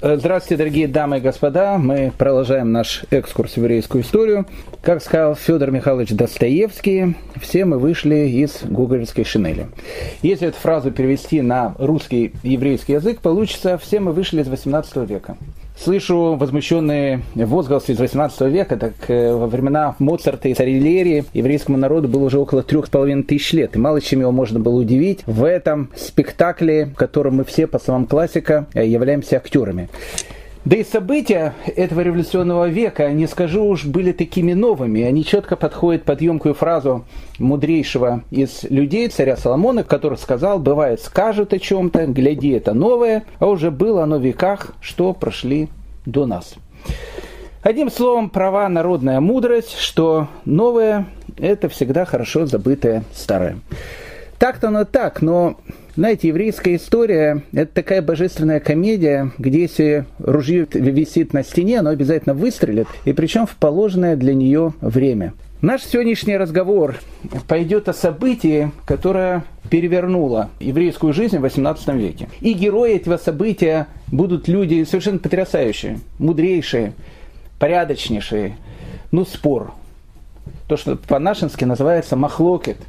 Э, здравствуйте, дорогие дамы и господа. Мы продолжаем наш экскурс в еврейскую историю. Как сказал Федор Михайлович Достоевский, все мы вышли из гугольской шинели. Если эту фразу перевести на русский еврейский язык, получится «все мы вышли из 18 века». Слышу возмущенные возгласы из 18 века, так э, во времена Моцарта и Сарилерии еврейскому народу было уже около трех с половиной тысяч лет, и мало чем его можно было удивить в этом спектакле, в котором мы все, по словам классика, э, являемся актерами. Да и события этого революционного века, не скажу уж, были такими новыми. Они четко подходят под емкую фразу мудрейшего из людей, царя Соломона, который сказал, бывает скажут о чем-то, гляди, это новое, а уже было оно в веках, что прошли до нас. Одним словом, права народная мудрость, что новое – это всегда хорошо забытое старое. Так-то оно так, но знаете, еврейская история – это такая божественная комедия, где если ружье висит на стене, оно обязательно выстрелит, и причем в положенное для нее время. Наш сегодняшний разговор пойдет о событии, которое перевернуло еврейскую жизнь в XVIII веке. И герои этого события будут люди совершенно потрясающие, мудрейшие, порядочнейшие. Ну, спор. То, что по-нашенски называется махлокет –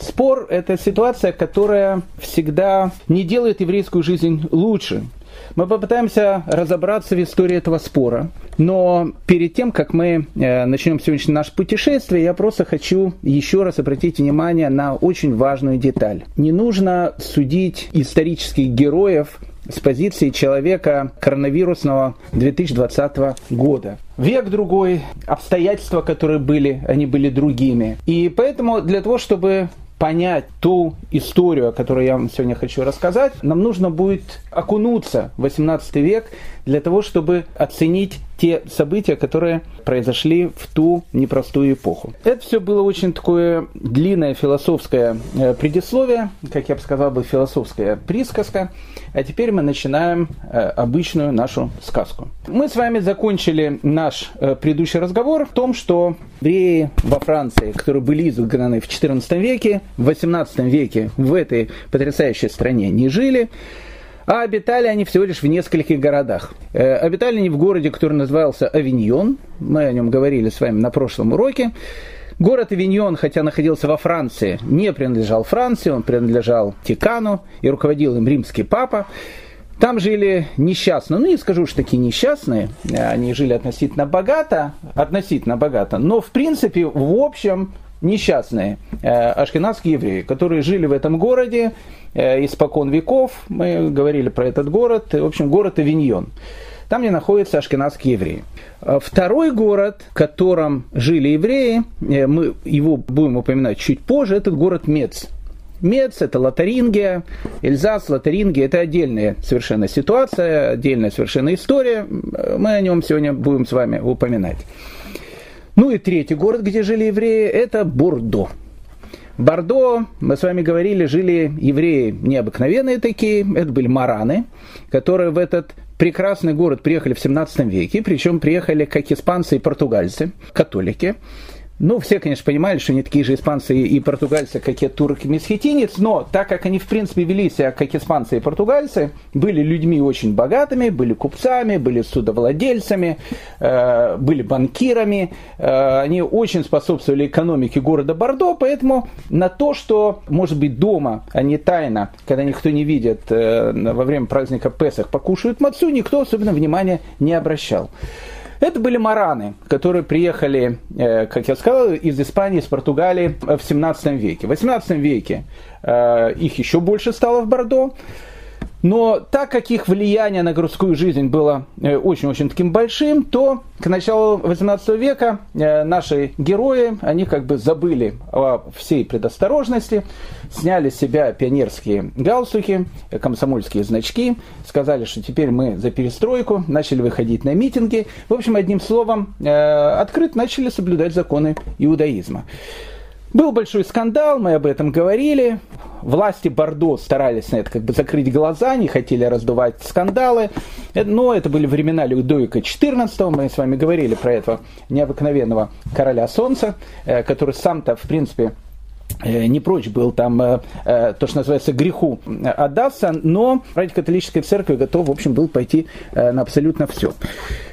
Спор – это ситуация, которая всегда не делает еврейскую жизнь лучше. Мы попытаемся разобраться в истории этого спора. Но перед тем, как мы э, начнем сегодняшнее наше путешествие, я просто хочу еще раз обратить внимание на очень важную деталь. Не нужно судить исторических героев с позиции человека коронавирусного 2020 года. Век другой, обстоятельства, которые были, они были другими. И поэтому для того, чтобы понять ту историю, о которой я вам сегодня хочу рассказать, нам нужно будет окунуться в 18 век для того, чтобы оценить те события, которые произошли в ту непростую эпоху. Это все было очень такое длинное философское э, предисловие, как я бы сказал бы, философская присказка. А теперь мы начинаем э, обычную нашу сказку. Мы с вами закончили наш э, предыдущий разговор в том, что евреи во Франции, которые были изгнаны в XIV веке, в XVIII веке в этой потрясающей стране не жили, а обитали они всего лишь в нескольких городах. Э, обитали они в городе, который назывался Авиньон. Мы о нем говорили с вами на прошлом уроке. Город Авиньон, хотя находился во Франции, не принадлежал Франции, он принадлежал Тикану и руководил им римский папа. Там жили несчастные, ну не скажу, что такие несчастные, они жили относительно богато, относительно богато, но в принципе, в общем, несчастные э, ашкенадские евреи, которые жили в этом городе испокон веков. Мы говорили про этот город. В общем, город Авиньон. Там, где находятся ашкенадские евреи. Э, второй город, в котором жили евреи, мы его будем упоминать чуть позже, это город Мец. Мец – это Лотарингия, Эльзас, Лотарингия – это отдельная совершенно ситуация, отдельная совершенно история. Мы о нем сегодня будем с вами упоминать. Ну и третий город, где жили евреи, это Бордо. Бордо, мы с вами говорили, жили евреи необыкновенные такие, это были мараны, которые в этот прекрасный город приехали в 17 веке, причем приехали как испанцы и португальцы, католики. Ну, все, конечно, понимали, что они такие же испанцы и португальцы, как и турки и месхетинец, но так как они, в принципе, вели себя как испанцы и португальцы, были людьми очень богатыми, были купцами, были судовладельцами, э, были банкирами, э, они очень способствовали экономике города Бордо, поэтому на то, что, может быть, дома, а не тайно, когда никто не видит, э, во время праздника Песах покушают мацу, никто особенно внимания не обращал. Это были мараны, которые приехали, э, как я сказал, из Испании, из Португалии в 17 веке. В 18 веке э, их еще больше стало в Бордо. Но так как их влияние на городскую жизнь было э, очень-очень таким большим, то к началу 18 века э, наши герои, они как бы забыли о всей предосторожности, сняли с себя пионерские галстуки, комсомольские значки, сказали, что теперь мы за перестройку, начали выходить на митинги. В общем, одним словом, э, открыто начали соблюдать законы иудаизма. Был большой скандал, мы об этом говорили. Власти Бордо старались на это как бы закрыть глаза, не хотели раздувать скандалы. Но это были времена Людовика XIV, мы с вами говорили про этого необыкновенного короля солнца, э, который сам-то, в принципе, не прочь был там то, что называется, греху отдаться, но ради католической церкви готов, в общем, был пойти на абсолютно все.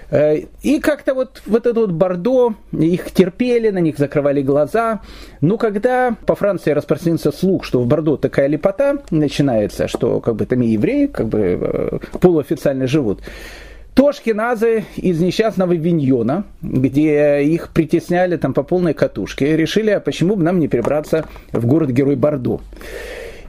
Э, и как-то вот, вот это вот Бордо, их терпели, на них закрывали глаза. Но когда по Франции распространился слух, что в Бордо такая лепота начинается, что как бы там и евреи как бы э, полуофициально живут, то шкиназы из несчастного Виньона, где их притесняли там по полной катушке, решили, а почему бы нам не перебраться в город-герой Бордо.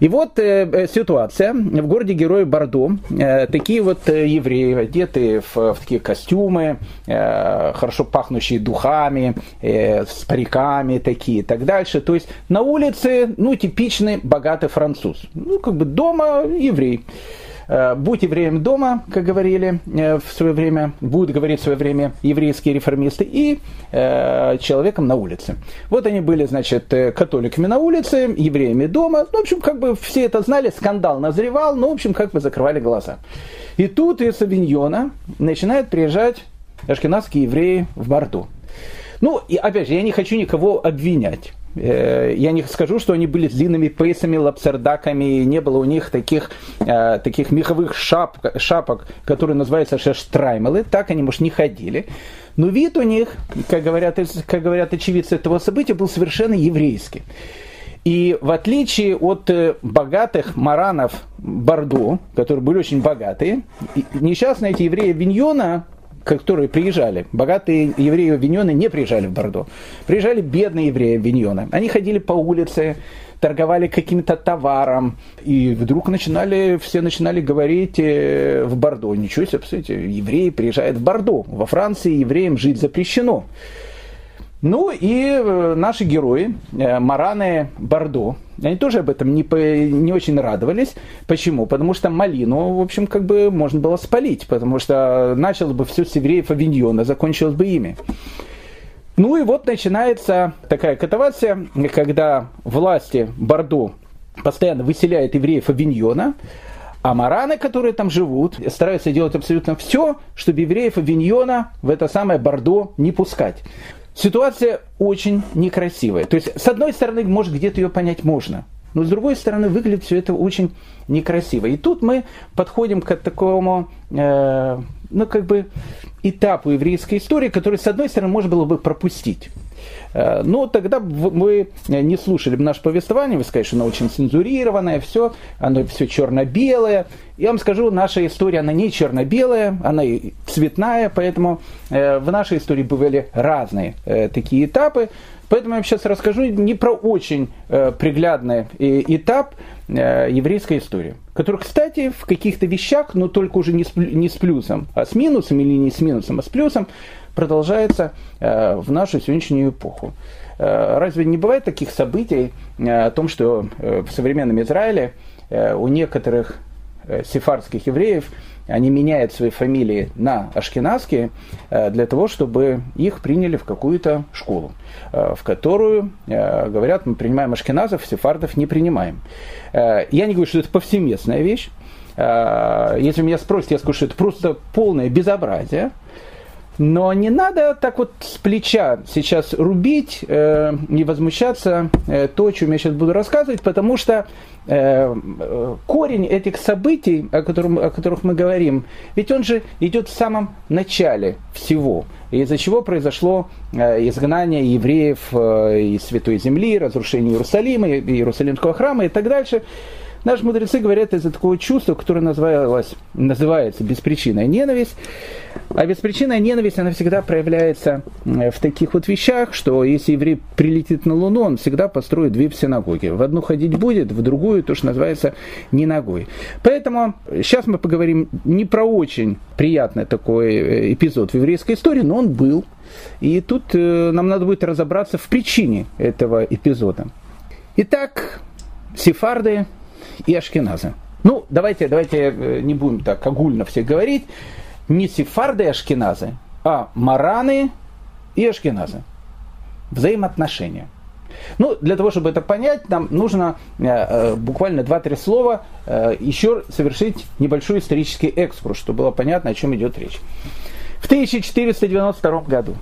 И вот э, э, ситуация в городе Герой Бордо. Э, такие вот э, евреи, одетые в, в такие костюмы, э, хорошо пахнущие духами, э, с париками такие и так дальше. То есть на улице, ну, типичный богатый француз. Ну, как бы дома еврей. Э, будь евреем дома, как говорили э, в свое время, будут говорить в свое время еврейские реформисты, и э, человеком на улице. Вот они были, значит, католиками на улице, евреями дома. Ну, в общем, как бы все это знали, скандал назревал, но, в общем, как бы закрывали глаза. И тут из Авиньона начинают приезжать ашкенадские евреи в Бордо. Ну, и опять же, я не хочу никого обвинять. Э, я не скажу, что они были длинными пейсами, лапсердаками, не было у них таких, э, таких меховых шап, шапок, которые называются шештраймелы, так они, может, не ходили. Но вид у них, как говорят, как говорят очевидцы этого события, был совершенно еврейский. И в отличие от э, богатых маранов Бордо, которые были очень богатые, несчастные эти евреи Виньона которые приезжали, богатые евреи Виньона не приезжали в Бордо. Приезжали бедные евреи Виньона. Они ходили по улице, торговали каким-то товаром, и вдруг начинали, все начинали говорить э, в Бордо. Ничего себе, посмотрите, евреи приезжают в Бордо. Во Франции евреям жить запрещено. Ну и э, наши герои, э, Мараны Бордо, они тоже об этом не, не очень радовались. Почему? Потому что малину, в общем, как бы можно было спалить, потому что началось бы все с евреев Авиньона, закончилось бы ими. Ну и вот начинается такая катавация, когда власти Бордо постоянно выселяют евреев Авиньона, а мараны, которые там живут, стараются делать абсолютно все, чтобы евреев Авиньона в это самое Бордо не пускать. Ситуация очень некрасивая. То есть, с одной стороны, может, где-то ее понять можно, но с другой стороны, выглядит все это очень некрасиво. И тут мы подходим к такому, э, ну, как бы, этапу еврейской истории, который, с одной стороны, можно было бы пропустить. Э, но тогда вы не слушали бы наше повествование, вы скажете, что оно очень цензурированное, все, оно все черно-белое. Я вам скажу, наша история, она не черно-белая, она и цветная, поэтому э, в нашей истории бывали разные э, такие этапы. Поэтому я сейчас расскажу не про очень приглядный этап еврейской истории, который, кстати, в каких-то вещах, но только уже не с плюсом, а с минусом или не с минусом, а с плюсом, продолжается э, в нашу сегодняшнюю эпоху. Э, разве не бывает таких событий э, о том, что в современном Израиле у некоторых сефардских евреев они меняют свои фамилии на ашкенадские для того, чтобы их приняли в какую-то школу, в которую, говорят, мы принимаем ашкеназов, сефардов не принимаем. Я не говорю, что это повсеместная вещь. Если меня спросят, я скажу, что это просто полное безобразие. Но не надо так вот с плеча сейчас рубить э, и возмущаться э, то, о чем я сейчас буду рассказывать, потому что э, корень этих событий, о, котором, о которых мы говорим, ведь он же идет в самом начале всего, из-за чего произошло э, изгнание евреев э, из Святой Земли, разрушение Иерусалима, Иерусалимского храма и так дальше. Наши мудрецы говорят из-за такого чувства, которое называлось, называется беспричинная ненависть. А беспричинная ненависть, она всегда проявляется в таких вот вещах, что если еврей прилетит на Луну, он всегда построит две синагоги. В одну ходить будет, в другую то, что называется не ногой. Поэтому сейчас мы поговорим не про очень приятный такой э, эпизод в еврейской истории, но он был. И тут э, нам надо будет разобраться в причине этого эпизода. Итак, сефарды и ашкеназы. Ну, давайте, давайте э, не будем так огульно все говорить. Не сефарды и ашкеназы, а мараны и ашкеназы. Взаимоотношения. Ну, для того, чтобы это понять, нам нужно э, э, буквально 2-3 слова э, еще совершить небольшой исторический экскурс, чтобы было понятно, о чем идет речь. В 1492 году,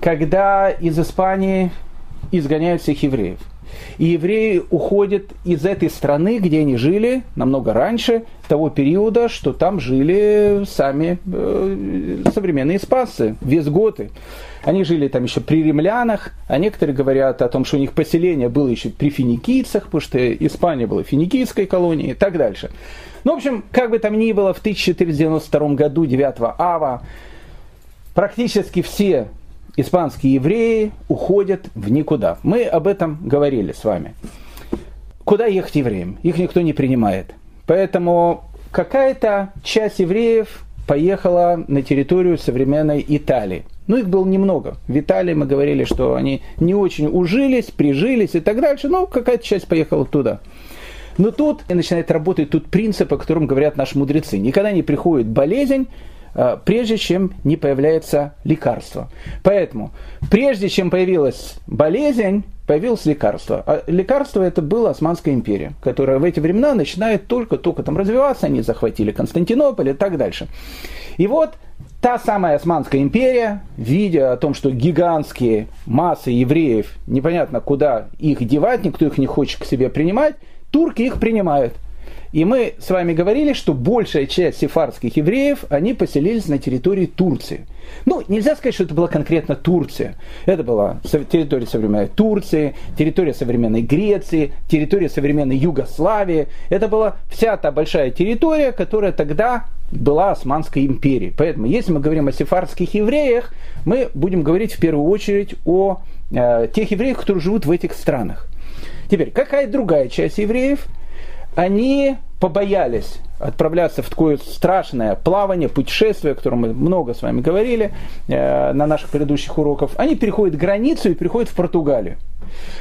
когда из Испании изгоняют всех евреев, И евреи уходят из этой страны, где они жили намного раньше того периода, что там жили сами э, современные испанцы, визготы. Они жили там еще при римлянах, а некоторые говорят о том, что у них поселение было еще при финикийцах, потому что Испания была финикийской колонией и так дальше. Ну, в общем, как бы там ни было, в 1492 году, 9 ава, практически все испанские евреи уходят в никуда. Мы об этом говорили с вами. Куда ехать евреям? Их никто не принимает. Поэтому какая-то часть евреев поехала на территорию современной Италии. Ну, их было немного. В Италии мы говорили, что они не очень ужились, прижились и так дальше. Но какая-то часть поехала туда. Но тут начинает работать тут принцип, о котором говорят наши мудрецы. Никогда не приходит болезнь, прежде чем не появляется лекарство. Поэтому, прежде чем появилась болезнь, появилось лекарство. А лекарство это была Османская империя, которая в эти времена начинает только-только там развиваться, они захватили Константинополь и так дальше. И вот та самая Османская империя, видя о том, что гигантские массы евреев, непонятно куда их девать, никто их не хочет к себе принимать, турки их принимают. И мы с вами говорили, что большая часть сефардских евреев, они поселились на территории Турции. Ну, нельзя сказать, что это была конкретно Турция. Это была территория современной Турции, территория современной Греции, территория современной Югославии. Это была вся та большая территория, которая тогда была Османской империей. Поэтому, если мы говорим о сефардских евреях, мы будем говорить в первую очередь о э, тех евреях, которые живут в этих странах. Теперь, какая другая часть евреев? Они побоялись отправляться в такое страшное плавание, путешествие, о котором мы много с вами говорили э, на наших предыдущих уроках. Они переходят границу и переходят в Португалию.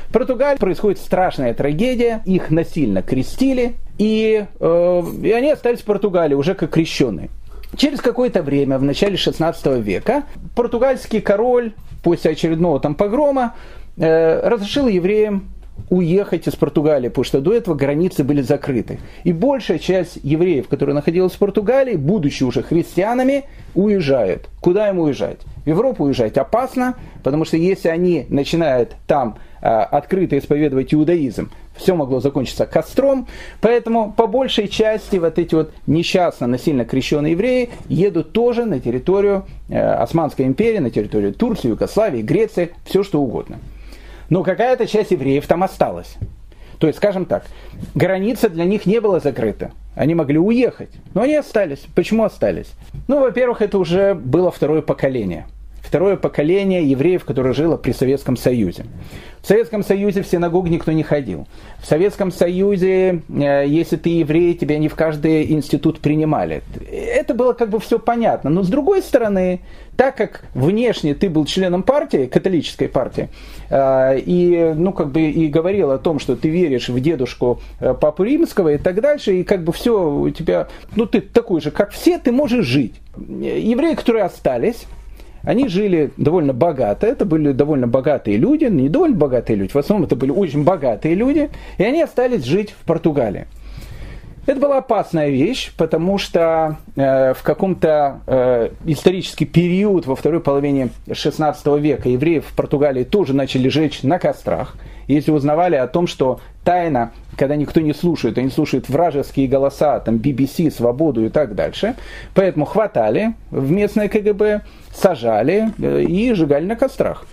В Португалии происходит страшная трагедия, их насильно крестили, и, э, и они остались в Португалии уже как крещенные. Через какое-то время, в начале 16 века, португальский король после очередного там погрома э, разрешил евреям уехать из Португалии, потому что до этого границы были закрыты. И большая часть евреев, которые находились в Португалии, будучи уже христианами, уезжают. Куда им уезжать? В Европу уезжать опасно, потому что если они начинают там а, открыто исповедовать иудаизм, все могло закончиться костром, поэтому по большей части вот эти вот несчастно насильно крещенные евреи едут тоже на территорию э, Османской империи, на территорию Турции, Югославии, Греции, все что угодно но какая-то часть евреев там осталась. То есть, скажем так, граница для них не была закрыта. Они могли уехать, но они остались. Почему остались? Ну, во-первых, это уже было второе поколение – второе поколение евреев, которое жило при Советском Союзе. В Советском Союзе в синагогу никто не ходил. В Советском Союзе, э, если ты еврей, тебя не в каждый институт принимали. Это было как бы все понятно. Но с другой стороны, так как внешне ты был членом партии, католической партии, и, ну, как бы и говорил о том, что ты веришь в дедушку э, Папу Римского и так дальше, и как бы все у тебя, ну, ты такой же, как все, ты можешь жить. Евреи, которые остались, они жили довольно богато, это были довольно богатые люди, не довольно богатые люди, в основном это были очень богатые люди, и они остались жить в Португалии. Это была опасная вещь, потому что э, в каком-то э, исторический период во второй половине XVI века евреев в Португалии тоже начали жечь на кострах. Если узнавали о том, что тайна, когда никто не слушает, они слушают вражеские голоса, там BBC, Свободу и так дальше, поэтому хватали в местное КГБ, сажали э, и сжигали на кострах.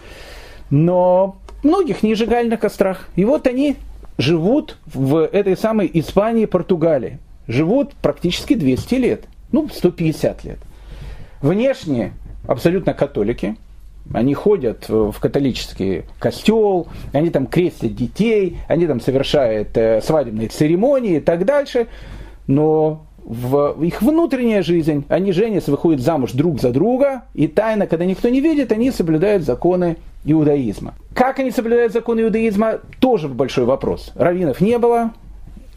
Но многих не сжигали на кострах. И вот они живут в этой самой Испании, Португалии. Живут практически 200 лет, ну, 150 лет. Внешне абсолютно католики, они ходят в католический костел, они там крестят детей, они там совершают э, свадебные церемонии и так дальше. Но в их внутренняя жизнь, они женятся, выходят замуж друг за друга, и тайно, когда никто не видит, они соблюдают законы иудаизма. Как они соблюдают законы иудаизма, тоже большой вопрос. Раввинов не было,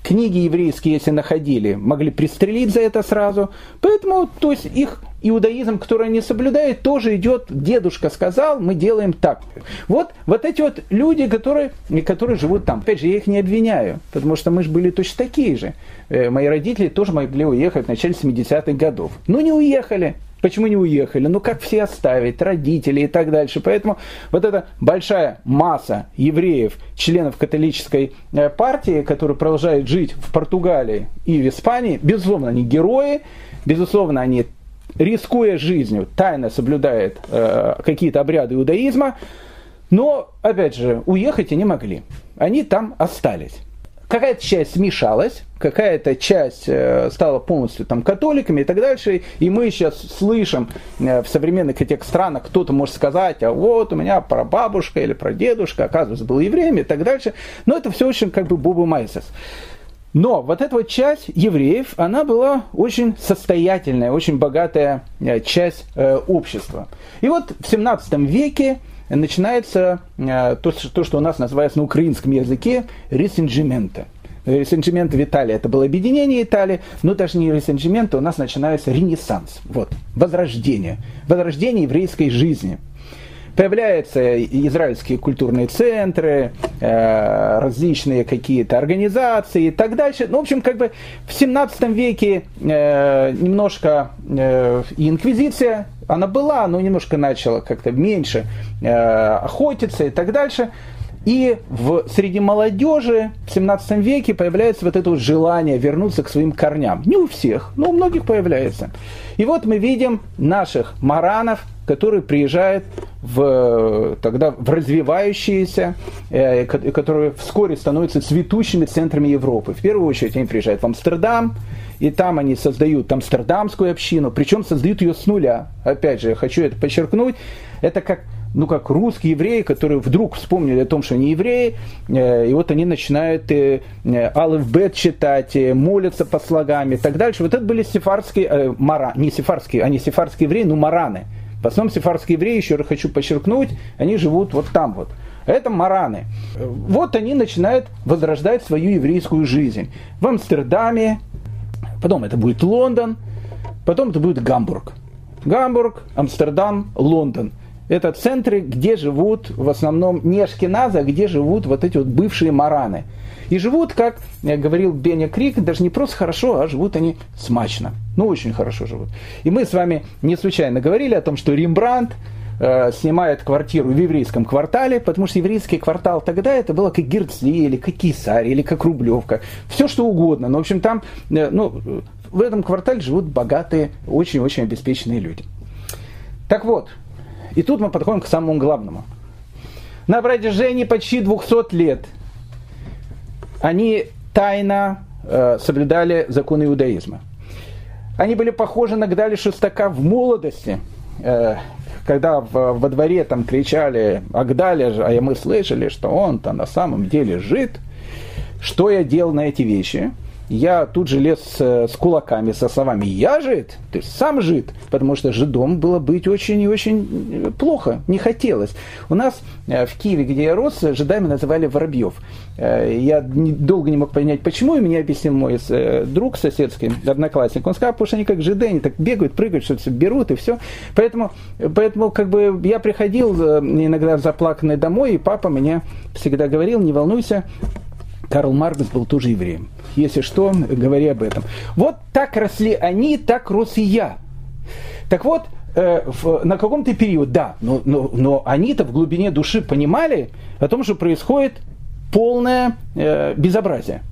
книги еврейские, если находили, могли пристрелить за это сразу. Поэтому, то есть их иудаизм, который они соблюдают, тоже идет, дедушка сказал, мы делаем так. Вот, вот эти вот люди, которые, которые живут там. Опять же, я их не обвиняю, потому что мы же были точно такие же. Э, мои родители тоже могли уехать в начале 70-х годов. Но не уехали. Почему не уехали? Ну как все оставить? Родители и так дальше. Поэтому вот эта большая масса евреев, членов католической э, партии, которые продолжают жить в Португалии и в Испании, безусловно, они герои, безусловно, они рискуя жизнью, тайно соблюдают э, какие-то обряды иудаизма, но, опять же, уехать они могли. Они там остались какая-то часть смешалась, какая-то часть э, стала полностью там католиками и так дальше. И мы сейчас слышим э, в современных этих странах, кто-то может сказать, а вот у меня прабабушка или прадедушка, оказывается, был евреем и так дальше. Но это все очень как бы Бобу Майсес. Но вот эта вот часть евреев, она была очень состоятельная, очень богатая э, часть общества. И вот в 17 веке начинается э, то, то, что у нас называется на украинском языке ресенджимента. Ресенджимент в Италии это было объединение Италии, но даже не ресенджимент, у нас начинается ренессанс, вот, возрождение, возрождение еврейской жизни – Появляются израильские культурные центры, э, различные какие-то организации и так дальше. Ну, в общем, как бы в 17 веке э, немножко э, инквизиция, она была, но немножко начала как-то меньше охотиться и так дальше. И в, среди молодежи в 17 веке появляется вот это вот желание вернуться к своим корням. Не у всех, но у многих появляется. И вот мы видим наших маранов, которые приезжают в, тогда в развивающиеся, э, которые вскоре становятся цветущими центрами Европы. В первую очередь они приезжают в Амстердам, и там они создают амстердамскую общину, причем создают ее с нуля. Опять же, хочу это подчеркнуть, это как ну, как русские евреи, которые вдруг вспомнили о том, что они евреи, э, и вот они начинают э, э алф бет читать, молятся по слогам и так дальше. Вот это были сефарские, э, мара, не сефарские, они сефарские евреи, но мараны. В основном сефарские евреи, еще раз хочу подчеркнуть, они живут вот там вот. Это мараны. Вот они начинают возрождать свою еврейскую жизнь. В Амстердаме, потом это будет Лондон, потом это будет Гамбург. Гамбург, Амстердам, Лондон. Это центры, где живут в основном не ашкеназы, а где живут вот эти вот бывшие мараны. И живут, как говорил Беня Крик, даже не просто хорошо, а живут они смачно. Ну, очень хорошо живут. И мы с вами не случайно говорили о том, что Рембрандт э, снимает квартиру в еврейском квартале, потому что еврейский квартал тогда это было как Герцли, или как Кисарь, или как Рублевка. Все что угодно. Но, в общем, там, э, ну, в этом квартале живут богатые, очень-очень обеспеченные люди. Так вот, и тут мы подходим к самому главному. На протяжении почти 200 лет они тайно э, соблюдали законы иудаизма. Они были похожи на Гдали Шестака в молодости, э, когда во дворе там кричали «Агдали же», а мы слышали, что он-то на самом деле жид. Что я делал на эти вещи – я тут же лез с, с кулаками, со словами «я жид», ты сам жид, потому что жидом было быть очень и очень э, плохо, не хотелось. У нас э, в Киеве, где я рос, жидами называли воробьев. Э, я долго не мог понять, почему, и мне объяснил мой друг соседский, одноклассник. Он сказал, потому что они как жиды, они так бегают, прыгают, что-то берут и все. Поэтому, поэтому как бы я приходил иногда заплаканный домой, и папа мне всегда говорил, не волнуйся, Карл Маркс был тоже евреем. Если что, говори об этом. Вот так росли они, так рос и я. Так вот, э, в, на каком-то период, да, но, но, но они-то в глубине души понимали о том, что происходит полное э, безобразие.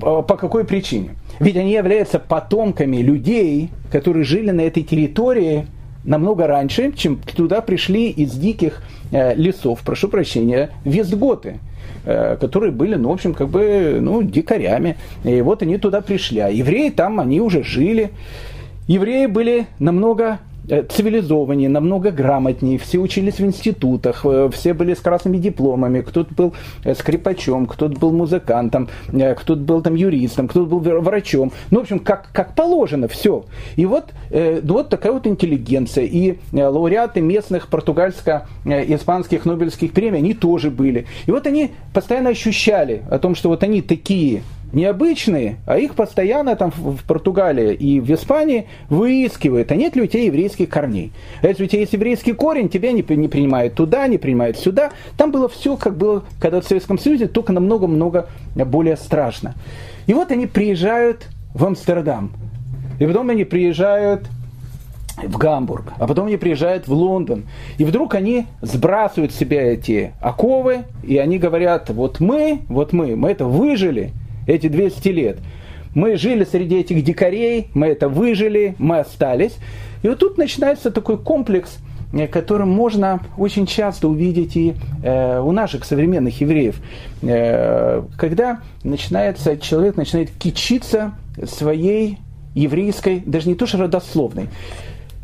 По какой причине? Ведь они являются потомками людей, которые жили на этой территории намного раньше, чем туда пришли из диких э, лесов, прошу прощения, вестготы. Э, которые были, ну, в общем, как бы, ну, дикарями. И вот они туда пришли. А евреи там, они уже жили. Евреи были намного цивилизованнее, намного грамотнее, все учились в институтах, э, все были с красными дипломами, кто-то был э, скрипачом, кто-то был музыкантом, кто-то был там юристом, кто-то был врачом. Ну, в общем, как, как положено, все. И вот, вот такая вот интеллигенция. И лауреаты местных португальско-испанских Нобелевских премий, они тоже были. И вот они постоянно ощущали о том, что вот они такие необычные, а их постоянно там в Португалии и в Испании выискивают, а нет ли у тебя еврейских корней. А если у тебя есть еврейский корень, тебя не, не принимают туда, не принимают сюда. Там было все, как было когда в Советском Союзе, только намного-много более страшно. И вот они приезжают в Амстердам. И потом они приезжают в Гамбург, а потом они приезжают в Лондон. И вдруг они сбрасывают с себя эти оковы, и они говорят, вот мы, вот мы, мы это выжили, эти 200 лет. Мы жили среди этих дикарей, мы это выжили, мы остались. И вот тут начинается такой комплекс, э, который можно очень часто увидеть и э, у наших современных евреев, э, когда начинается, человек начинает кичиться своей еврейской, даже не то что родословной.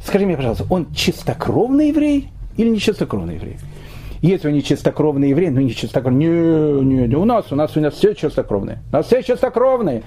Скажи мне, пожалуйста, он чистокровный еврей или не чистокровный еврей? Если он не чистокровный еврей, ну не чистокровный, не, не, не, у нас, у нас, у нас все чистокровные. У нас все чистокровные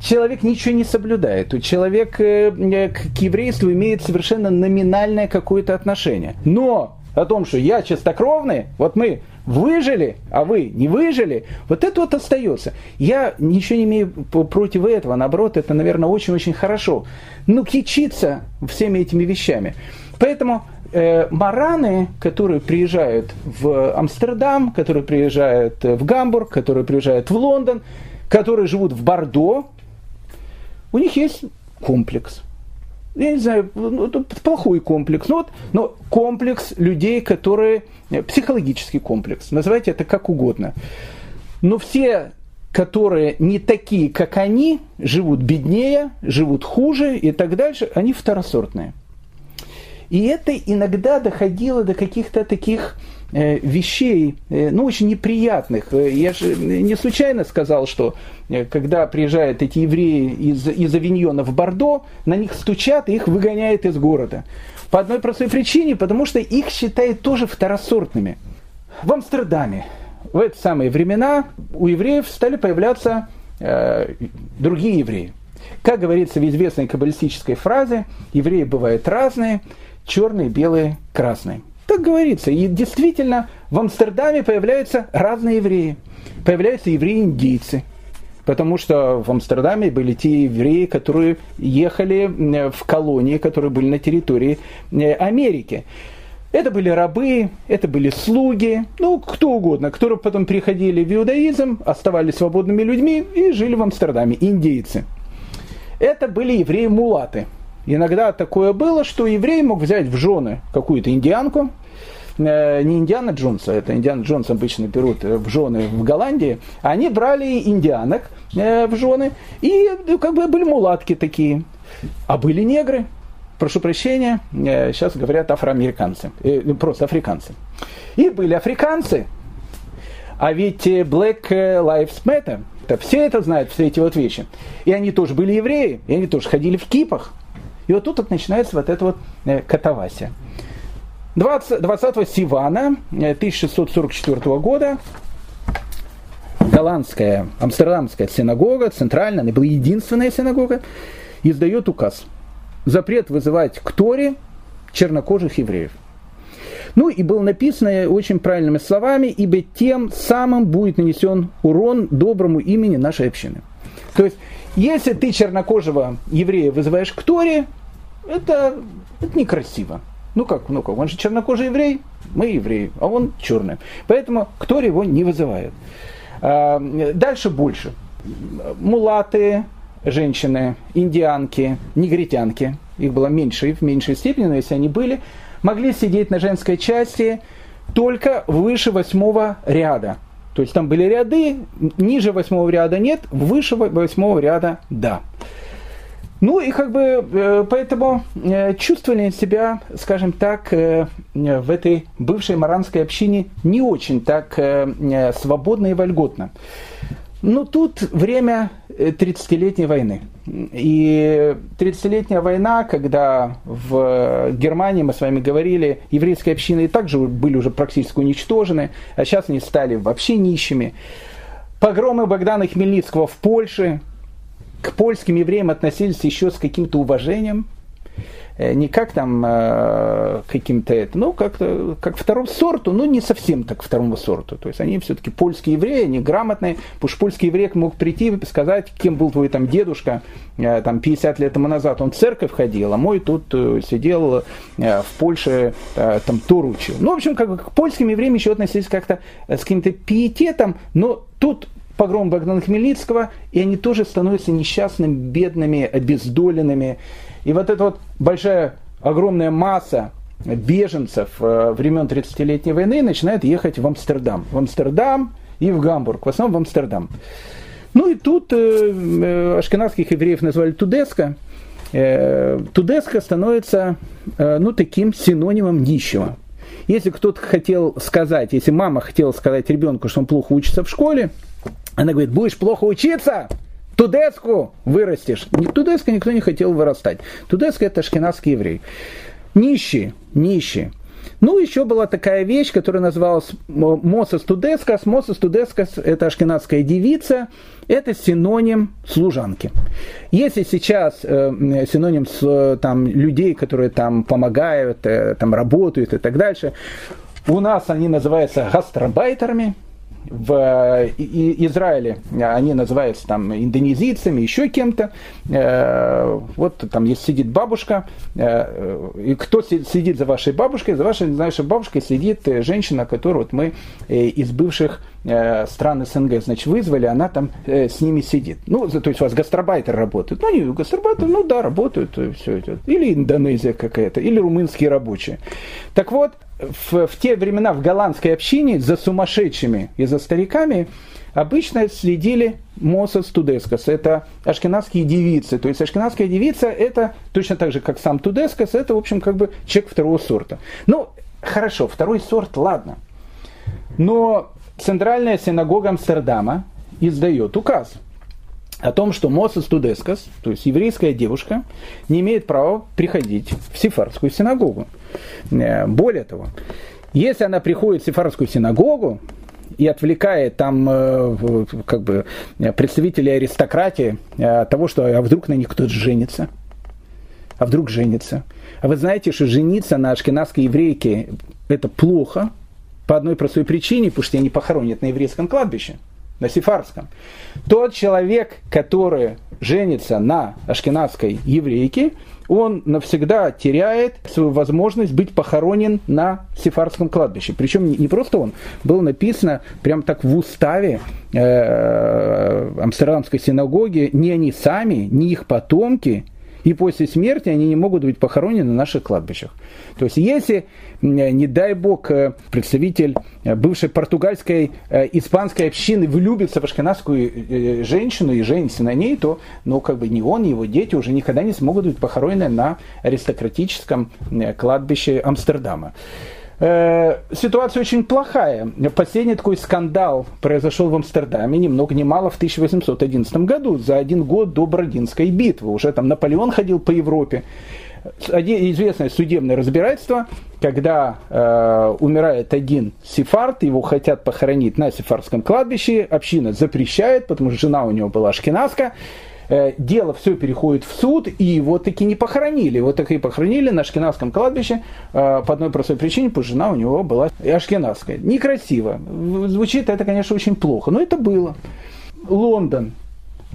человек ничего не соблюдает. Человек э, э, к еврейству имеет совершенно номинальное какое-то отношение. Но о том, что я чистокровный, вот мы выжили, а вы не выжили, вот это вот остается. Я ничего не имею против этого, наоборот, это, наверное, очень-очень хорошо. Ну, кичиться всеми этими вещами. Поэтому э, мараны, которые приезжают в Амстердам, которые приезжают в Гамбург, которые приезжают в Лондон, которые живут в Бордо, у них есть комплекс. Я не знаю, ну, плохой комплекс, но, вот, но комплекс людей, которые, э, психологический комплекс, называйте это как угодно. Но все, которые не такие, как они, живут беднее, живут хуже и так дальше, они второсортные. И это иногда доходило до каких-то таких Э, вещей, э, ну, очень неприятных. Э, я же не случайно сказал, что когда приезжают эти евреи из, из Авиньона в Бордо, на них стучат и их выгоняют из города. По одной простой причине, потому что их считают тоже второсортными. В Амстердаме в эти самые времена у евреев стали появляться э, другие евреи. Как говорится в известной каббалистической фразе, евреи бывают разные, черные, белые, красные. Так говорится. И действительно, в Амстердаме появляются разные евреи. Появляются евреи-индийцы. Потому что в Амстердаме были те евреи, которые ехали в колонии, которые были на территории э, Америки. Это были рабы, это были слуги, ну, кто угодно, которые потом переходили в иудаизм, оставались свободными людьми и жили в Амстердаме, индейцы. Это были евреи-мулаты. Иногда такое было, что еврей мог взять в жены какую-то индианку, Э, не Индиана Джонса, это Индиана Джонс обычно берут в жены в Голландии, они брали индианок э, в жены, и ну, как бы были мулатки такие. А были негры, прошу прощения, э, сейчас говорят афроамериканцы, просто африканцы. И были африканцы, а ведь Black Lives Matter, все это знают, все эти вот вещи. И они тоже были евреи, и они тоже ходили в кипах. И вот тут вот начинается вот эта вот катавасия. 20, 20 Сивана 1644 э, года голландская, амстердамская синагога, центральная, она была единственная синагога, издает указ. Запрет вызывать к Торе чернокожих евреев. Ну и было написано очень правильными словами, ибо тем самым будет нанесен урон доброму имени нашей общины. То есть, если ты чернокожего еврея вызываешь к Торе, это, это некрасиво. Ну как, ну как, он же чернокожий еврей, мы евреи, а он черный. Поэтому кто его не вызывает. А, дальше больше. Мулаты, женщины, индианки, негритянки, их было меньше, в меньшей степени, но если они были, могли сидеть на женской части только выше восьмого ряда. То есть там были ряды, ниже восьмого ряда нет, выше восьмого ряда да. Ну и как бы э, поэтому э, чувствовали себя, скажем так, э, в этой бывшей маранской общине не очень так свободно и вольготно. Но тут время 30-летней войны. И 30-летняя война, когда в Германии, мы с вами говорили, еврейские общины и также были уже практически уничтожены, а сейчас они стали вообще нищими. Погромы Богдана Хмельницкого в Польше, к польским евреям относились еще с каким-то уважением, э, не как там э, каким-то это, ну, как, как второму сорту, но не совсем так второму сорту. То есть они все-таки польские евреи, они грамотные, что польский еврей мог прийти и сказать, кем был твой там дедушка э, там 50 лет тому назад, он в церковь ходил, а мой тут сидел в Польше, там Тур учил. Ну, в общем, как к польским евреям еще относились как-то с каким-то пиететом, но тут погром Богдана Хмельницкого, и они тоже становятся несчастными, бедными, обездоленными. И вот эта вот большая огромная масса беженцев э, времен 30-летней войны начинает ехать в Амстердам. В Амстердам и в Гамбург, в основном в Амстердам. Ну и тут э, э, ашкенадских евреев назвали Тудеско. Э, Тудеско становится э, ну, таким синонимом нищего. Если кто-то хотел сказать, если мама хотела сказать ребенку, что он плохо учится в школе, она говорит, будешь плохо учиться, Тудеску вырастешь. Тудеско никто не хотел вырастать. Тудеско это ашкенадский еврей. Нищие, нищие. Ну, еще была такая вещь, которая называлась Мосос Тудескас. Мосос Тудескас – это ашкенадская девица, это синоним служанки. Если сейчас э, синоним с, э, там, людей, которые там помогают, э, там работают и так дальше, у нас они называются гастробайтерами, в Израиле они называются там индонезийцами, еще кем-то. Э, вот там есть сидит бабушка, э, и кто сидит за вашей бабушкой? За вашей, вашей бабушкой сидит женщина, которую вот мы э, из бывших стран СНГ, значит, вызвали, она там с ними сидит. Ну, то есть у вас гастробайтеры работают. Ну, они гастробайтеры, ну да, работают, все это. Или Индонезия какая-то, или румынские рабочие. Так вот, в, в те времена в голландской общине за сумасшедшими и за стариками обычно следили Мосас Тудескас. Это ашкенадские девицы. То есть ашкенадская девица это точно так же, как сам Тудескас, это, в общем, как бы человек второго сорта. Ну, хорошо, второй сорт, ладно. Но Центральная синагога Амстердама издает указ о том, что Мосас Тудескас, то есть еврейская девушка, не имеет права приходить в Сефардскую синагогу. Э, более того, если она приходит в Сефардскую синагогу и отвлекает там э, как бы, представителей аристократии от того, что а вдруг на них кто-то женится, а вдруг женится. А вы знаете, что жениться на ашкенадской еврейке это плохо по одной простой причине, потому что они похоронят на еврейском кладбище – на сефарском. Тот человек, который женится на ашкенадской еврейке, он навсегда теряет свою возможность быть похоронен на сефарском кладбище. Причем не просто он, было написано прямо так в уставе э, Амстердамской синагоги, не они сами, не их потомки – и после смерти они не могут быть похоронены на наших кладбищах. То есть если, не дай бог, э, представитель э, бывшей португальской, э, испанской общины влюбится в ашкенадскую женщину и женится на ней, то ну, как бы ни он, ни его дети уже никогда не смогут быть похоронены на аристократическом кладбище Амстердама. Э, ситуация очень плохая. Последний такой скандал произошел в Амстердаме, ни много ни мало, в 1811 году, за один год до Бородинской битвы. Уже там Наполеон ходил по Европе. Известное судебное разбирательство, когда э, умирает один сефард, его хотят похоронить на сефардском кладбище, община запрещает, потому что жена у него была ашкеназка, Э, дело все переходит в суд, и его таки не похоронили. Вот так и похоронили на Ашкенадском кладбище э, по одной простой причине, потому что жена у него была ашкенадская. Некрасиво. Звучит это, конечно, очень плохо, но это было. Лондон.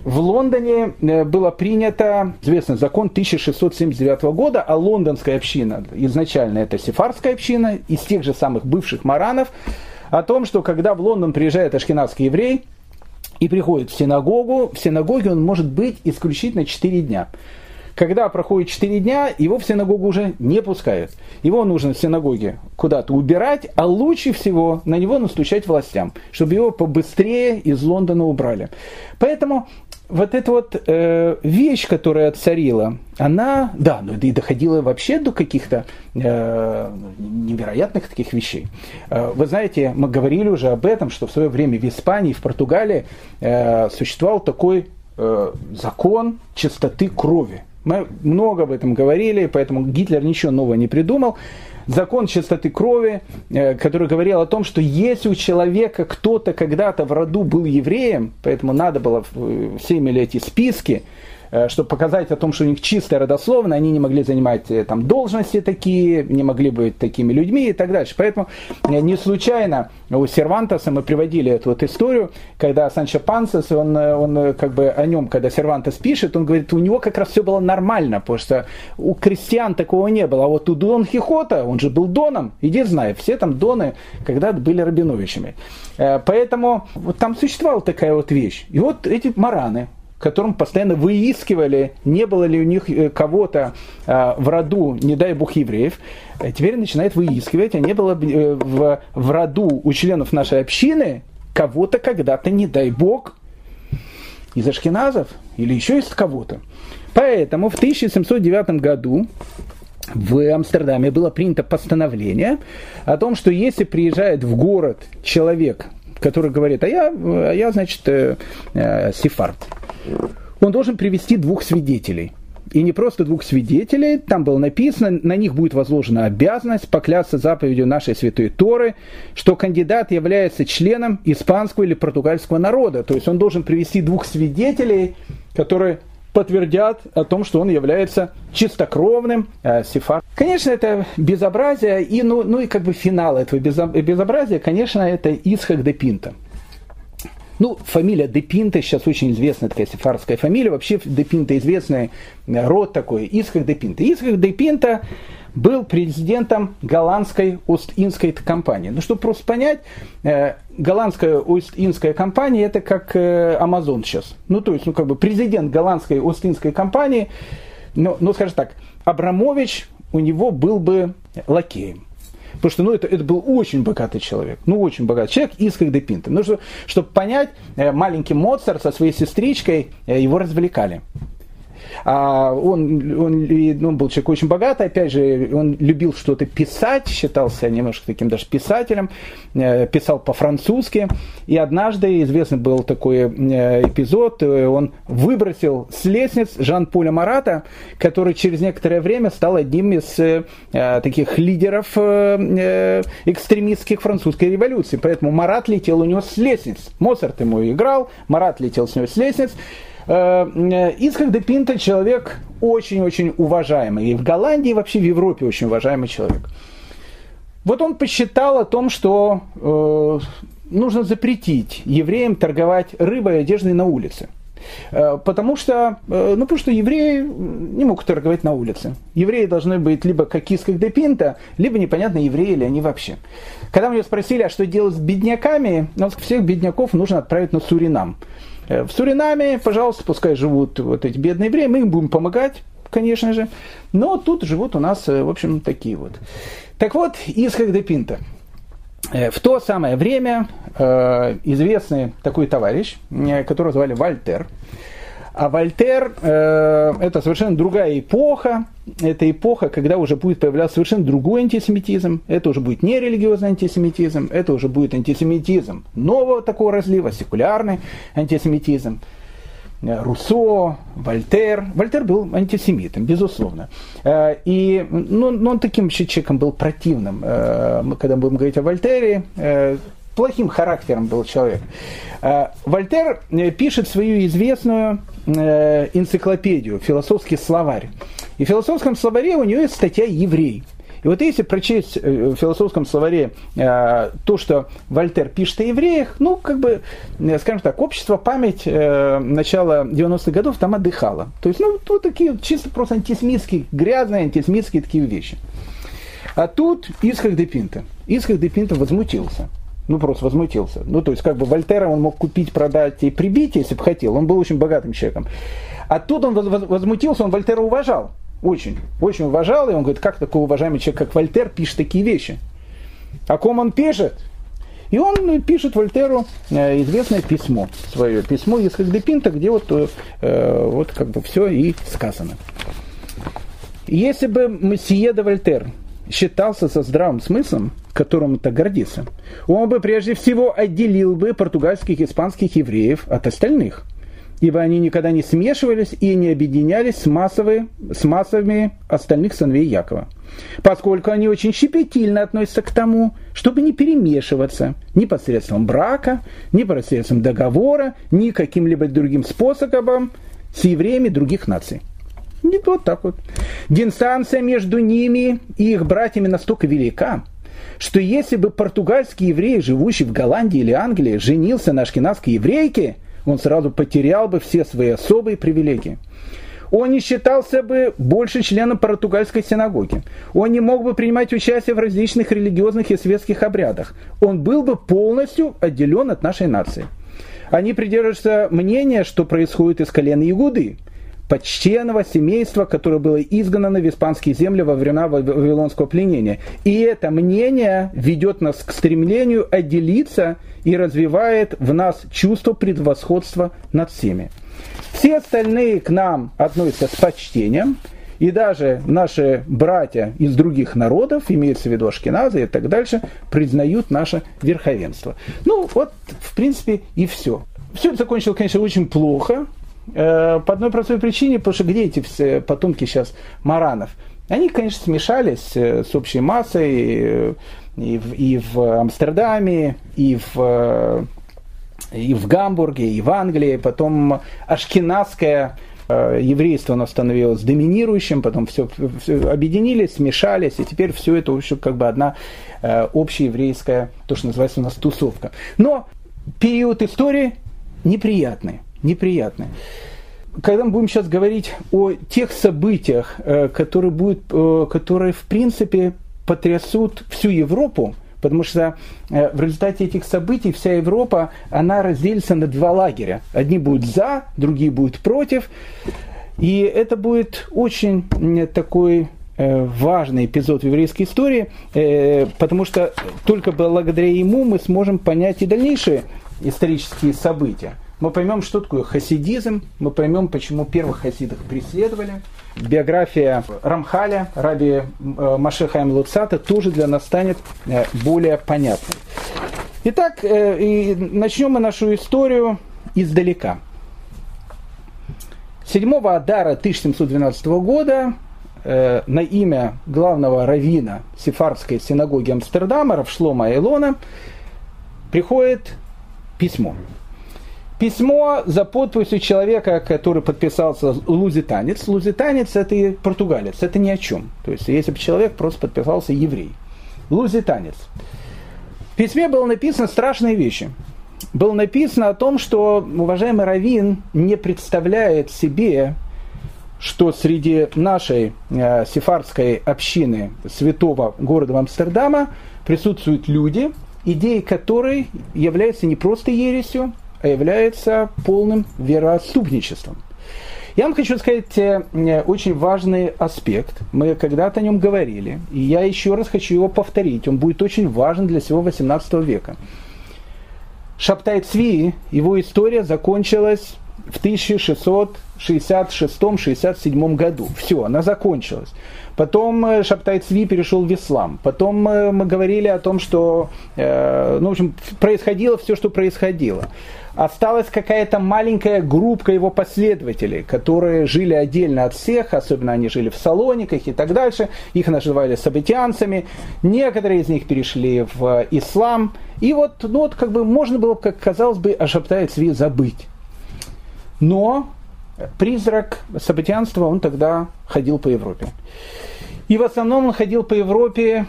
В Лондоне э, было принято известный закон 1679 года, а лондонская община, изначально это сефарская община, из тех же самых бывших маранов, о том, что когда в Лондон приезжает ашкенадский еврей, и приходит в синагогу, в синагоге он может быть исключительно 4 дня. Когда проходит 4 дня, его в синагогу уже не пускают. Его нужно в синагоге куда-то убирать, а лучше всего на него настучать властям, чтобы его побыстрее из Лондона убрали. Поэтому вот эта вот э, вещь, которая царила, она, да, ну и доходила вообще до каких-то э, невероятных таких вещей. Э, вы знаете, мы говорили уже об этом, что в свое время в Испании, в Португалии э, существовал такой э, закон чистоты крови. Мы много об этом говорили, поэтому Гитлер ничего нового не придумал закон чистоты крови, э, который говорил о том, что если у человека кто-то когда-то в роду был евреем, поэтому надо было все имели эти списки, Э, чтобы показать о том, что у них чистая родословная, они не могли занимать э, там должности такие, не могли быть такими людьми и так дальше. Поэтому э, не случайно у Сервантеса мы приводили эту вот историю, когда Санчо Пансес, он, он как бы о нем, когда Сервантес пишет, он говорит, у него как раз все было нормально, потому что у крестьян такого не было, а вот у Дон Хихота, он же был Доном, иди знай, все там Доны когда-то были Рабиновичами. Поэтому вот там существовала такая вот вещь. И вот эти мараны, которым постоянно выискивали, не было ли у них э, кого-то а, в роду, не дай бог, евреев, э, теперь начинает выискивать, а не было э, в, в роду у членов нашей общины кого-то когда-то, не дай бог, из ашкеназов или еще из кого-то. Поэтому в 1709 году в Амстердаме было принято постановление о том, что если приезжает в город человек, который говорит, а я, а я значит, э, э, сефард, он должен привести двух свидетелей. И не просто двух свидетелей, там было написано, на них будет возложена обязанность поклясться заповедью нашей святой Торы, что кандидат является членом испанского или португальского народа. То есть он должен привести двух свидетелей, которые подтвердят о том, что он является чистокровным э, сефар. Конечно, это безобразие, и, ну, ну и как бы финал этого безобразия, конечно, это Исхак де Пинта. Ну, фамилия Де Пинта сейчас очень известная такая сефарская фамилия. Вообще Де Пинта известный род такой, Исхак Де Пинта. Исхак Де Пинта был президентом голландской Ост-Индской компании. Ну, чтобы просто понять, э, голландская Ост-Индская компания это как э, Amazon сейчас. Ну, то есть, ну, как бы президент голландской Ост-Индской компании, ну, ну, скажем так, Абрамович у него был бы лакеем. Потому что ну, это, это был очень богатый человек. Ну, очень богатый человек из де Пинта. Ну, что, чтобы понять, э, маленький Моцарт со своей сестричкой его развлекали. А он, он, ну, он был человек очень богатый, опять же, он любил что-то писать, считался немножко таким даже писателем, э, писал по-французски. И однажды известный был такой э, эпизод, э, он выбросил с лестниц Жан-Поля Марата, который через некоторое время стал одним из таких лидеров экстремистских французской революции. Поэтому Марат летел у него с лестниц. Моцарт ему играл, Марат летел с него с лестниц. Э, э, Ицхак де Пинта человек очень-очень уважаемый. И в Голландии, и вообще в Европе очень уважаемый человек. Вот он посчитал о том, что э, нужно запретить евреям торговать рыбой и одеждой на улице. Э, потому что, ну, потому что евреи не могут торговать на улице. Евреи должны быть либо как Ицхак де Пинта, либо непонятно, евреи ли они вообще. Когда мы него спросили, а что делать с бедняками, сказал, всех бедняков нужно отправить на Суринам. Э, в Суринаме, пожалуйста, пускай живут вот эти бедные евреи, мы им будем помогать, конечно же. Но тут живут у нас, э, в общем, такие вот. Так вот, Исхак де Пинта. Э, в то самое время известный такой товарищ, которого звали Вальтер, а Вольтер э, это совершенно другая эпоха. Это эпоха, когда уже будет появляться совершенно другой антисемитизм. Это уже будет не религиозный антисемитизм, это уже будет антисемитизм нового такого разлива, секулярный антисемитизм. Э, Руссо, Вольтер. Вольтер был антисемитом, безусловно. Э, и ну, ну, он таким человеком был противным. Э, когда будем говорить о Вольтере, плохим характером был человек. Вольтер пишет свою известную э, энциклопедию, философский словарь. И в философском словаре у него есть статья «Еврей». И вот если прочесть э, в философском словаре э, то, что Вольтер пишет о евреях, ну, как бы, э, скажем так, общество память э, начала 90-х годов там отдыхало. То есть, ну, вот такие чисто просто антисемитские, грязные антисемитские такие вещи. А тут Исхак де Пинта. Исхак де Пинта возмутился ну, просто возмутился. Ну, то есть, как бы Вольтера он мог купить, продать и прибить, если бы хотел. Он был очень богатым человеком. А тут он возмутился, он Вольтера уважал. Очень, очень уважал. И он говорит, как такой уважаемый человек, как Вольтер, пишет такие вещи? О ком он пишет? И он пишет Вольтеру э, известное письмо свое, письмо из Пинта, где вот, э, вот как бы все и сказано. Если бы Месье де Вольтер считался со здравым смыслом, которым так гордится, он бы прежде всего отделил бы португальских и испанских евреев от остальных, ибо они никогда не смешивались и не объединялись с, массовой, с массовыми остальных сыновей Якова, поскольку они очень щепетильно относятся к тому, чтобы не перемешиваться ни посредством брака, ни посредством договора, ни каким-либо другим способом с евреями других наций. Не вот так вот. Дистанция между ними и их братьями настолько велика, что если бы португальский еврей, живущий в Голландии или Англии, женился на ашкенадской еврейке, он сразу потерял бы все свои особые привилегии. Он не считался бы больше членом португальской синагоги. Он не мог бы принимать участие в различных религиозных и светских обрядах. Он был бы полностью отделен от нашей нации. Они придерживаются мнения, что происходит из колена Игуды, почтенного семейства, которое было изгнано в испанские земли во времена вавилонского пленения. И это мнение ведет нас к стремлению отделиться и развивает в нас чувство предвосходства над всеми. Все остальные к нам относятся с почтением, и даже наши братья из других народов, имеется в виду Ашкеназы и так дальше, признают наше верховенство. Ну, вот, в принципе, и все. Все это закончилось, конечно, очень плохо, по одной простой причине, потому что где эти все потомки сейчас маранов? Они, конечно, смешались э, с общей массой э, и в, и в Амстердаме, и в и в Гамбурге, и в Англии, потом ашкенадское э, еврейство оно становилось доминирующим, потом все, все объединились, смешались, и теперь все это еще как бы одна э, общееврейская, то, что называется у нас тусовка. Но период истории неприятный, неприятный. Когда мы будем сейчас говорить о тех событиях, э, которые, будут, которые в принципе потрясут всю Европу, потому что э, в результате этих событий вся Европа, она разделится на два лагеря. Одни будут за, другие будут против. И это будет очень такой э, важный эпизод в еврейской истории, э, потому что только благодаря ему мы сможем понять и дальнейшие исторические события мы поймем, что такое хасидизм, мы поймем, почему первых хасидов преследовали. Биография Рамхаля, раби э, Машехаем Луцата, тоже для нас станет э, более понятной. Итак, э, и начнем мы нашу историю издалека. 7 Адара 1712 года на имя главного равина Сефардской синагоги Амстердама, Равшлома Элона, приходит письмо. Письмо за подписью человека, который подписался лузитанец. Лузитанец это португалец, это ни о чем. То есть, если бы человек просто подписался еврей. Лузитанец. В письме было написано страшные вещи. Было написано о том, что уважаемый Равин не представляет себе, что среди нашей э, сефардской общины святого города Амстердама присутствуют люди, идеи которой являются не просто ересью, является полным вероотступничеством. Я вам хочу сказать э, очень важный аспект. Мы когда-то о нем говорили, и я еще раз хочу его повторить. Он будет очень важен для всего 18 века. Шаптай Цви, его история закончилась в 1666-67 году. Все, она закончилась. Потом э, Шаптай Цви перешел в ислам. Потом э, мы говорили о том, что ну, в общем, происходило все, что происходило осталась какая-то маленькая группа его последователей, которые жили отдельно от всех, особенно они жили в Салониках и так дальше, их называли сабитянцами, некоторые из них перешли в ислам, и вот, ну вот как бы можно было, как казалось бы, о Шабтай Цви забыть. Но призрак сабатянства, он тогда ходил по Европе. И в основном он ходил по Европе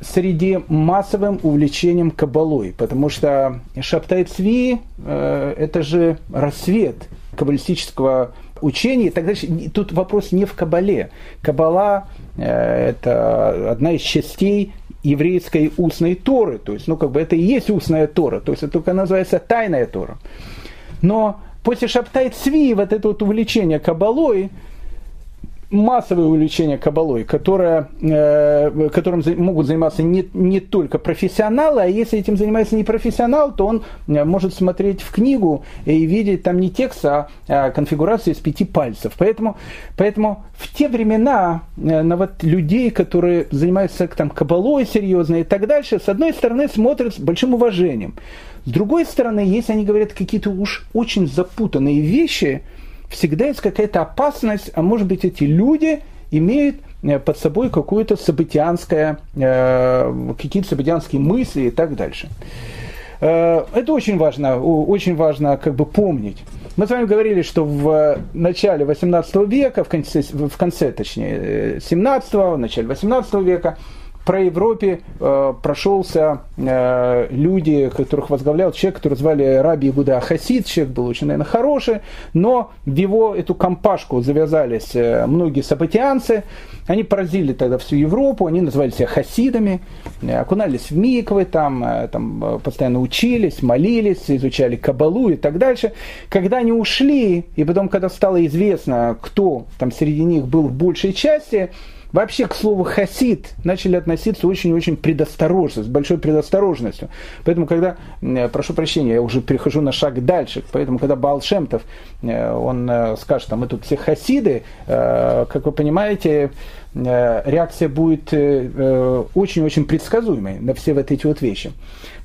среди массовым увлечением кабалой, потому что Шаптай Цви э, это же рассвет каббалистического учения так дальше. Тут вопрос не в кабале. Кабала э, это одна из частей еврейской устной Торы, то есть, ну, как бы это и есть устная Тора, то есть это только называется тайная Тора. Но после Шаптай Цви, вот это вот увлечение кабалой, массовое увлечение кабалой, которое, э, которым могут заниматься не, не только профессионалы, а если этим занимается не профессионал, то он э, может смотреть в книгу и видеть там не текст, а, а конфигурацию из пяти пальцев. Поэтому, поэтому в те времена э, на вот людей, которые занимаются там кабалой серьезно и так дальше, с одной стороны смотрят с большим уважением. С другой стороны, если они говорят какие-то уж очень запутанные вещи, всегда есть какая-то опасность, а может быть эти люди имеют э, под собой какую-то событианское, э, какие-то событианские мысли и так дальше. Э, это очень важно, очень важно как бы помнить. Мы с вами говорили, что в начале 18 века, в конце, в конце точнее, 17 в начале 18 века про Европе э, прошелся э, люди, которых возглавлял человек, который звали Раби Игуда Хасид, человек был очень, наверное, хороший, но в его эту компашку завязались э, многие сабатианцы, они поразили тогда всю Европу, они называли себя хасидами, э, окунались в миквы, там, э, там постоянно учились, молились, изучали кабалу и так дальше. Когда они ушли, и потом, когда стало известно, кто там среди них был в большей части, Вообще к слову хасид начали относиться очень-очень предосторожно, с большой предосторожностью. Поэтому, когда, прошу прощения, я уже перехожу на шаг дальше, поэтому, когда Балшемтов, он скажет, там, мы тут все хасиды, как вы понимаете, Э, реакция будет э, очень-очень предсказуемой на все вот эти вот вещи.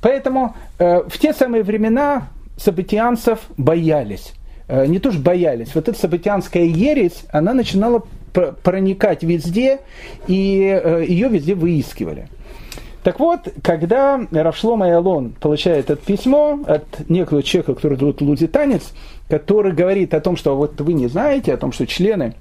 Поэтому э, в те самые времена событианцев боялись. Не то что боялись, вот эта событианская ересь, она начинала проникать везде, и ее везде выискивали. Так вот, когда Равшлома и Алон получает это письмо от некого человека, который зовут Лузитанец, который говорит о том, что вот вы не знаете, о том, что члены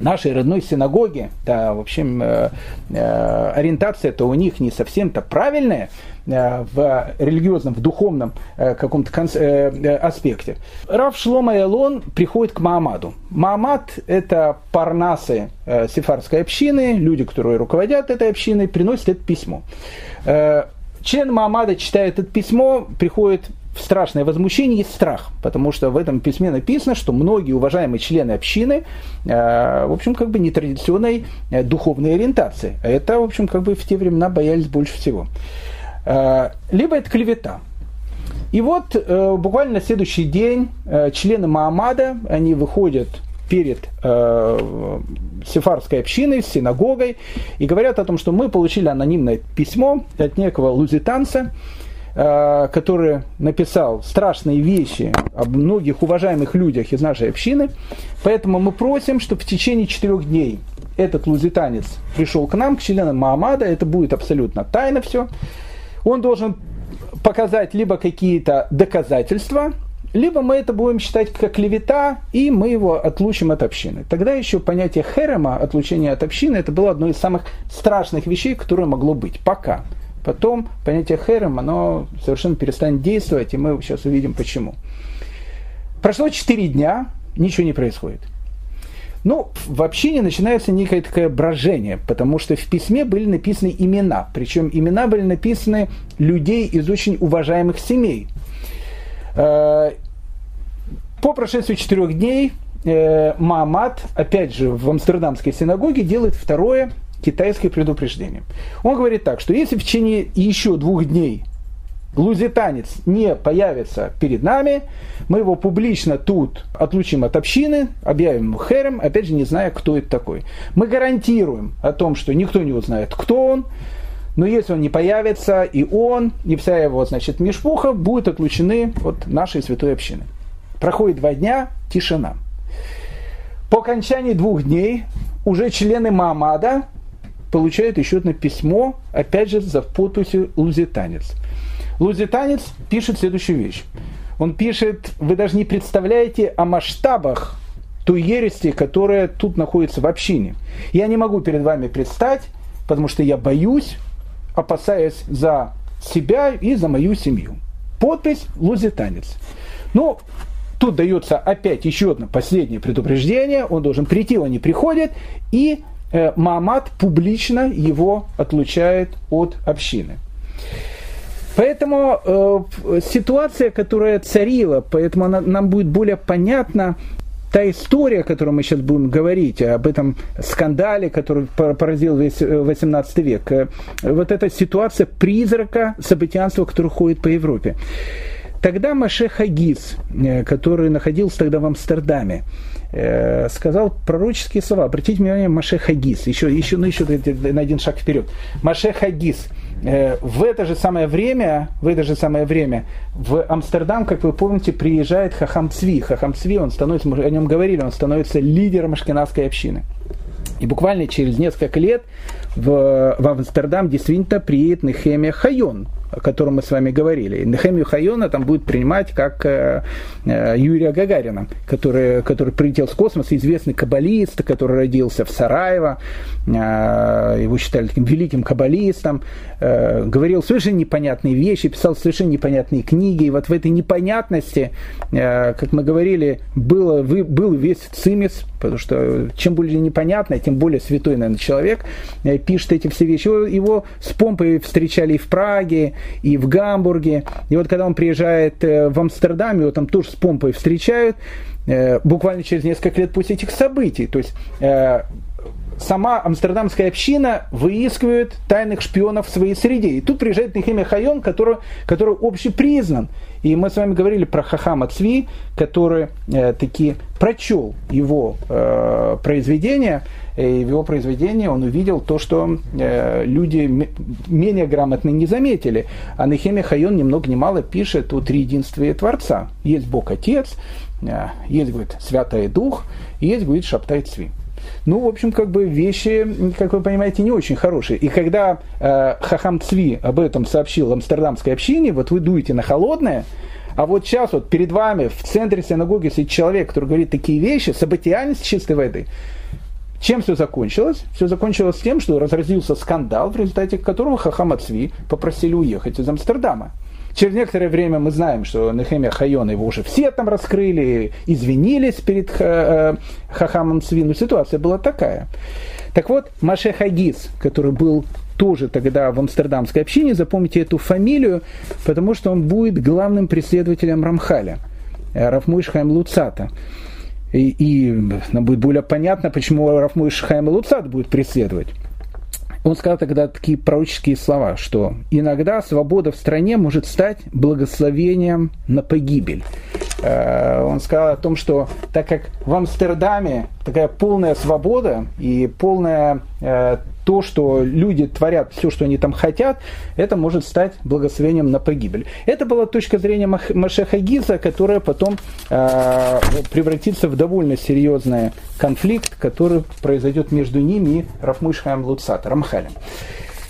нашей родной синагоги, да, в общем, э, э, ориентация-то у них не совсем-то правильная э, в религиозном, в духовном э, каком-то э, э, аспекте. Рав Шлома Элон приходит к Маамаду. Маамад – это парнасы э, сефарской общины, люди, которые руководят этой общиной, приносят это письмо. Э, член Маамада читает это письмо, приходит страшное возмущение и страх, потому что в этом письме написано, что многие уважаемые члены общины, э, в общем, как бы нетрадиционной э, духовной ориентации. Это, в общем, как бы в те времена боялись больше всего. Э, либо это клевета. И вот буквально на следующий день члены Маамада, они выходят перед э, сефарской общиной, синагогой, и говорят о том, что мы получили анонимное письмо от некого лузитанца, Э, который написал страшные вещи об многих уважаемых людях из нашей общины. Поэтому мы просим, чтобы в течение четырех дней этот лузитанец пришел к нам, к членам Маамада, это будет абсолютно тайно все. Он должен показать либо какие-то доказательства, либо мы это будем считать как клевета, и мы его отлучим от общины. Тогда еще понятие херема, отлучения от общины, это было одно из самых страшных вещей, которое могло быть. Пока. Потом понятие херем, оно совершенно перестанет действовать, и мы сейчас увидим почему. Прошло 4 дня, ничего не происходит. Ну, вообще не начинается некое такое брожение, потому что в письме были написаны имена, причем имена были написаны людей из очень уважаемых семей. Э, по прошествии четырех дней э, Маамад, опять же, в Амстердамской синагоге делает второе китайское предупреждение. Он говорит так, что если в течение еще двух дней лузитанец не появится перед нами, мы его публично тут отлучим от общины, объявим ему херем, опять же не зная, кто это такой. Мы гарантируем о том, что никто не узнает, кто он, но если он не появится, и он, и вся его, значит, мешпуха будут отлучены от нашей святой общины. Проходит два дня, тишина. По окончании двух дней уже члены Маамада получает еще одно письмо, опять же, за подписью лузитанец. Лузитанец пишет следующую вещь. Он пишет, вы даже не представляете о масштабах той ерести, которая тут находится в общине. Я не могу перед вами предстать, потому что я боюсь, опасаясь за себя и за мою семью. Подпись «Лузитанец». Ну, тут дается опять еще одно последнее предупреждение. Он должен прийти, он не приходит. И Э, Маамад публично его отлучает от общины. Поэтому э, ситуация, которая царила, поэтому она, нам будет более понятна та история, о которой мы сейчас будем говорить, об этом скандале, который поразил весь 18 э, век, э, вот эта ситуация призрака событиянства, который ходит по Европе. Тогда Маше Хагис, который находился тогда в Амстердаме, Э, сказал пророческие слова. Обратите внимание, Маше Хагис, еще, еще, ну, еще на один шаг вперед. Маше Хагис. Э, в это же самое время, в это же самое время в Амстердам, как вы помните, приезжает Хахам Цви. Хахам Цви, он становится, мы о нем говорили, он становится лидером ашкенадской общины. И буквально через несколько лет в, в Амстердам действительно приедет Нехемия Хайон, о котором мы с вами говорили. Нехемию Хайона там будет принимать как э, э, Юрия Гагарина, который, который прилетел с космоса, известный каббалист, который родился в Сараево, э, его считали таким великим каббалистом, говорил совершенно непонятные вещи, писал совершенно непонятные книги, и вот в этой непонятности, как мы говорили, было, был весь цимис, потому что чем более непонятно, тем более святой, наверное, человек э, пишет эти все вещи. Его, с помпой встречали и в Праге, и в Гамбурге. И вот когда он приезжает э, в Амстердам, его там тоже с помпой встречают, э, буквально через несколько лет после этих событий. То есть сама амстердамская община выискивает тайных шпионов в своей среде. И тут приезжает Нехемия Хайон, который, который общепризнан. И мы с вами говорили про Хахама Цви, который э, таки прочел его э, произведение. И в его произведении он увидел то, что э, люди менее грамотные не заметили. А Нехемия Хайон ни много ни мало пишет о триединстве Творца. Есть Бог Отец, э, есть, говорит, Святый Дух, есть, говорит, Шаптай Цви. Ну, в общем, как бы вещи, как вы понимаете, не очень хорошие. И когда э, Хахам Цви об этом сообщил амстердамской общине, вот вы дуете на холодное, а вот сейчас вот перед вами в центре синагоги сидит человек, который говорит такие вещи, событиальность чистой воды. Чем все закончилось? Все закончилось тем, что разразился скандал, в результате которого Хахама Цви попросили уехать из Амстердама. Через некоторое время мы знаем, что Нехемия Хайона его уже все там раскрыли, извинились перед э, Хахамом Цвину. Ситуация была такая. Так вот, Маше Хагис, который был тоже тогда в амстердамской общине, запомните эту фамилию, потому что он будет главным преследователем Рамхаля, э, Рафмуиш Хайм Луцата. И, и нам будет более понятно, почему Рафмуиш Хайм Луцат будет преследовать он сказал тогда такие пророческие слова, что иногда свобода в стране может стать благословением на погибель. Э, он сказал о том, что так как в Амстердаме такая полная свобода и полная э, то, что люди творят все, что они там хотят, это может стать благословением на погибель. Это была точка зрения Машеха Гиза, которая потом э, превратится в довольно серьезный конфликт, который произойдет между ними и Рафмышхаем Луцат, Рамхалем.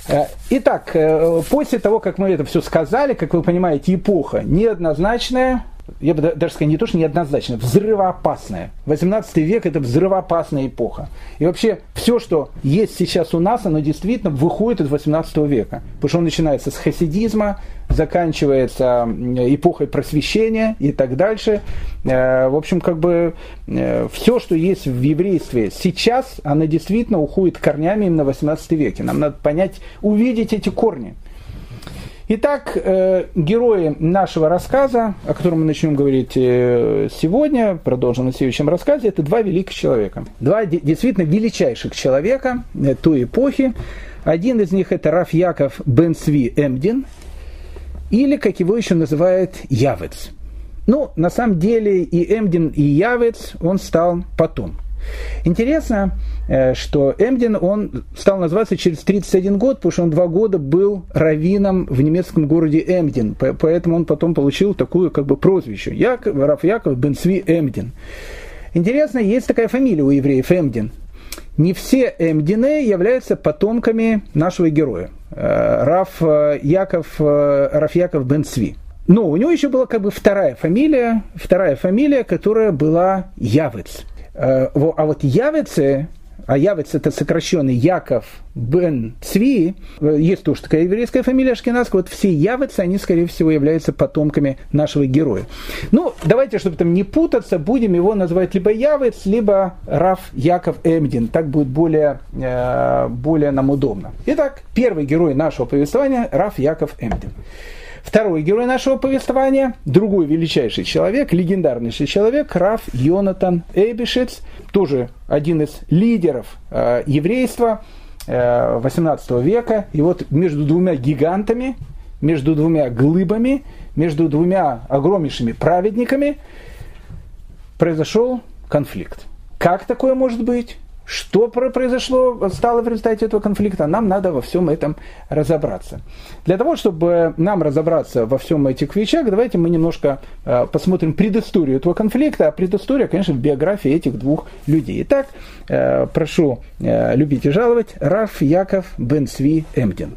Э, итак, э, после того, как мы это все сказали, как вы понимаете, эпоха неоднозначная, я бы даже сказал, не то, что неоднозначно, взрывоопасная. 18 век – это взрывоопасная эпоха. И вообще все, что есть сейчас у нас, оно действительно выходит из 18 века. Потому что он начинается с хасидизма, заканчивается эпохой просвещения и так дальше. Э, в общем, как бы э, все, что есть в еврействе сейчас, оно действительно уходит корнями именно в 18 веке. Нам надо понять, увидеть эти корни – Итак, э, герои нашего рассказа, о котором мы начнем говорить э, сегодня, продолжим на следующем рассказе, это два великих человека. Два действительно величайших человека э, той эпохи. Один из них это Раф Яков Бен Сви Эмдин, или, как его еще называют, Явец. Ну, на самом деле и Эмдин, и Явец он стал потом – Интересно, э, что Эмдин, он стал называться через 31 год, потому что он два года был раввином в немецком городе Эмдин, поэтому он потом получил такую как бы прозвище. Яков, Раф Яков Бенсви Эмдин. Интересно, есть такая фамилия у евреев Эмдин. Не все Эмдины являются потомками нашего героя. Э, Раф э, Яков, Раф Яков Бенсви. Но у него еще была как бы вторая фамилия, вторая фамилия, которая была Явец. Э, а вот Явице, а Явец это сокращенный Яков бен Цви, э, есть тоже такая еврейская фамилия Ашкенадская, вот все Явицы, они, скорее всего, являются потомками нашего героя. Ну, давайте, чтобы там не путаться, будем его называть либо Явец, либо Раф Яков Эмдин, так будет более, э, более нам удобно. Итак, первый герой нашего повествования Раф Яков Эмдин. Второй герой нашего повествования, другой величайший человек, легендарнейший человек, Раф Йонатан Эйбишец, тоже один из лидеров э, еврейства э, 18 века. И вот между двумя гигантами, между двумя глыбами, между двумя огромнейшими праведниками произошел конфликт. Как такое может быть? Что произошло, стало в результате этого конфликта, нам надо во всем этом разобраться. Для того, чтобы нам разобраться во всем этих вещах, давайте мы немножко э, посмотрим предысторию этого конфликта. А предыстория, конечно, в биографии этих двух людей. Итак, э, прошу э, любить и жаловать, Раф Яков Бенсви Эмдин.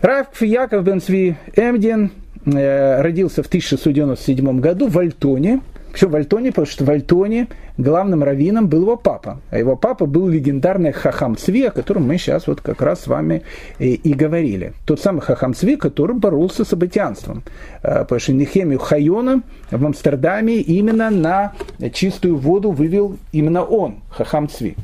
Раф Яков бен Цви Эмдин родился в 1697 году в Альтоне. Почему в Альтоне? Потому что в Альтоне главным раввином был его папа. А его папа был легендарный Хахам Цви, о котором мы сейчас вот как раз с вами и, и говорили. Тот самый Хахам Цви, который боролся с абатианством. Э, потому что Нехемию Хайона в Амстердаме именно на чистую воду вывел именно он, Хахам Цви.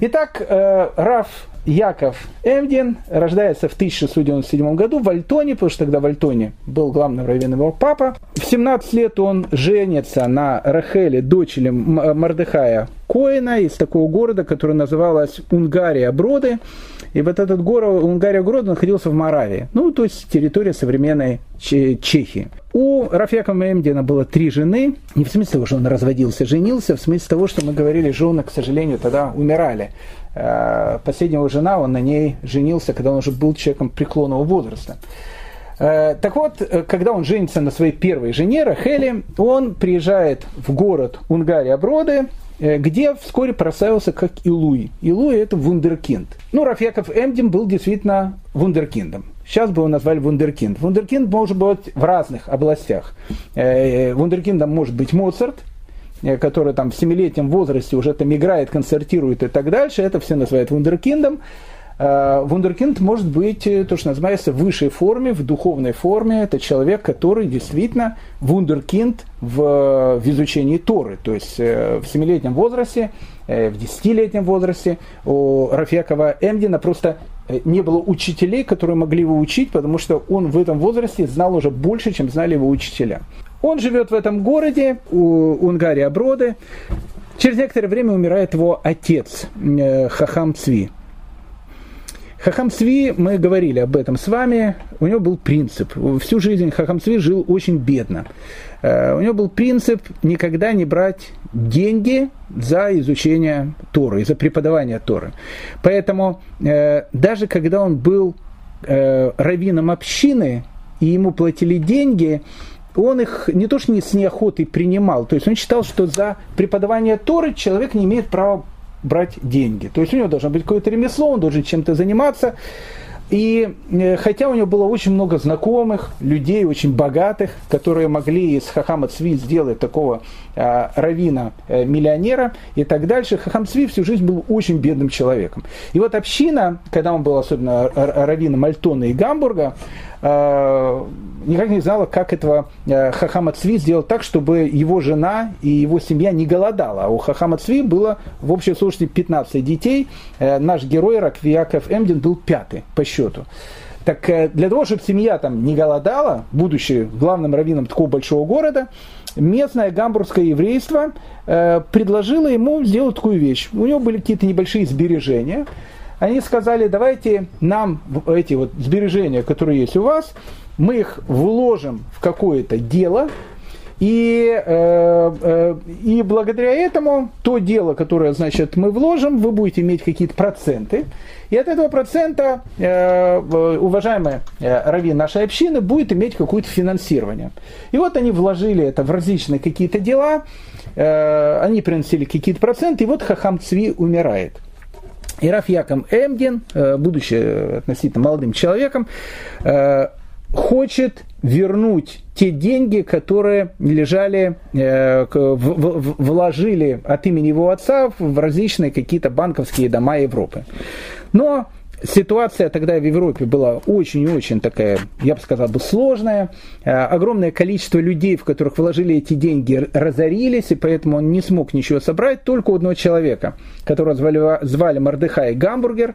Итак, э, Раф Яков Эвдин рождается в 1697 году в Альтоне, потому что тогда в Альтоне был главным раввином его папа. В 17 лет он женится на Рахеле, дочери Мардыхая Коина из такого города, который называлась Унгария Броды. И вот этот город, Унгария Грод, находился в Моравии. Ну, то есть территория современной Чехии. У Рафьяка Мемдина было три жены. Не в смысле того, что он разводился, женился, в смысле того, что мы говорили, жены, к сожалению, тогда умирали. Э, последняя жена, он на ней женился, когда он уже был человеком преклонного возраста. Э, так вот, э, когда он женится на своей первой жене, Рахеле, он приезжает в город Унгария Броды, где вскоре прославился как Илуи. Илуи – это вундеркинд. Ну, Рафьяков Эмдин был действительно вундеркиндом. Сейчас бы его назвали вундеркинд. Вундеркинд может быть в разных областях. Вундеркиндом может быть Моцарт, который там в семилетнем возрасте уже там играет, концертирует и так дальше, это все называют вундеркиндом. Э, вундеркинд может быть э, то, что называется в высшей форме, в духовной форме. Это человек, который действительно вундеркинд в, в изучении Торы. То есть в семилетнем возрасте, в десятилетнем возрасте у Рафьякова Эмдина просто не было учителей, которые могли его учить, потому что он в этом возрасте знал уже больше, чем знали его учителя. Он живет в этом городе, у Унгария Броды. Через некоторое время умирает его отец, э, Хахам Цви. Хахам Цви, мы говорили об этом с вами, у него был принцип. Всю жизнь Хахам Цви жил очень бедно. Э, у него был принцип никогда не брать деньги за изучение Торы, за преподавание Торы. Поэтому э, даже когда он был раввином общины, и ему платили деньги, он их не то что не с неохотой принимал, то есть он считал, что за преподавание Торы человек не имеет права брать деньги. То есть у него должно быть какое-то ремесло, он должен чем-то заниматься. И э, хотя у него было очень много знакомых, людей очень богатых, которые могли из Хахама Цви сделать такого э, равина э, миллионера и так дальше, Хахам Цви всю жизнь был очень бедным человеком. И вот община, когда он был особенно раввином Альтона и Гамбурга, никак не знала, как этого э, Хахама Цви сделать так, чтобы его жена и его семья не голодала. А у Хахама Цви было в общей сложности 15 детей. Э, наш герой Раквияков Эмдин был пятый по счету. Так э, для того, чтобы семья там не голодала, будучи главным раввином такого большого города, местное гамбургское еврейство э, предложило ему сделать такую вещь. У него были какие-то небольшие сбережения. Они сказали, давайте нам эти вот сбережения, которые есть у вас, мы их вложим в какое-то дело, и, э, э, и благодаря этому то дело, которое, значит, мы вложим, вы будете иметь какие-то проценты. И от этого процента э, уважаемый э, раввин нашей общины будет иметь какое-то финансирование. И вот они вложили это в различные какие-то дела, э, они приносили какие-то проценты, и вот Хахам Цви умирает. И Раф Яком Эмдин, э, будучи относительно молодым человеком, э, хочет вернуть те деньги, которые лежали, э, вложили от имени его отца в различные какие-то банковские дома Европы. Но ситуация тогда в Европе была очень-очень такая, я бы сказал, бы сложная. Э, огромное количество людей, в которых вложили эти деньги, разорились, и поэтому он не смог ничего собрать. Только у одного человека, которого звали, звали Мордыхай Гамбургер,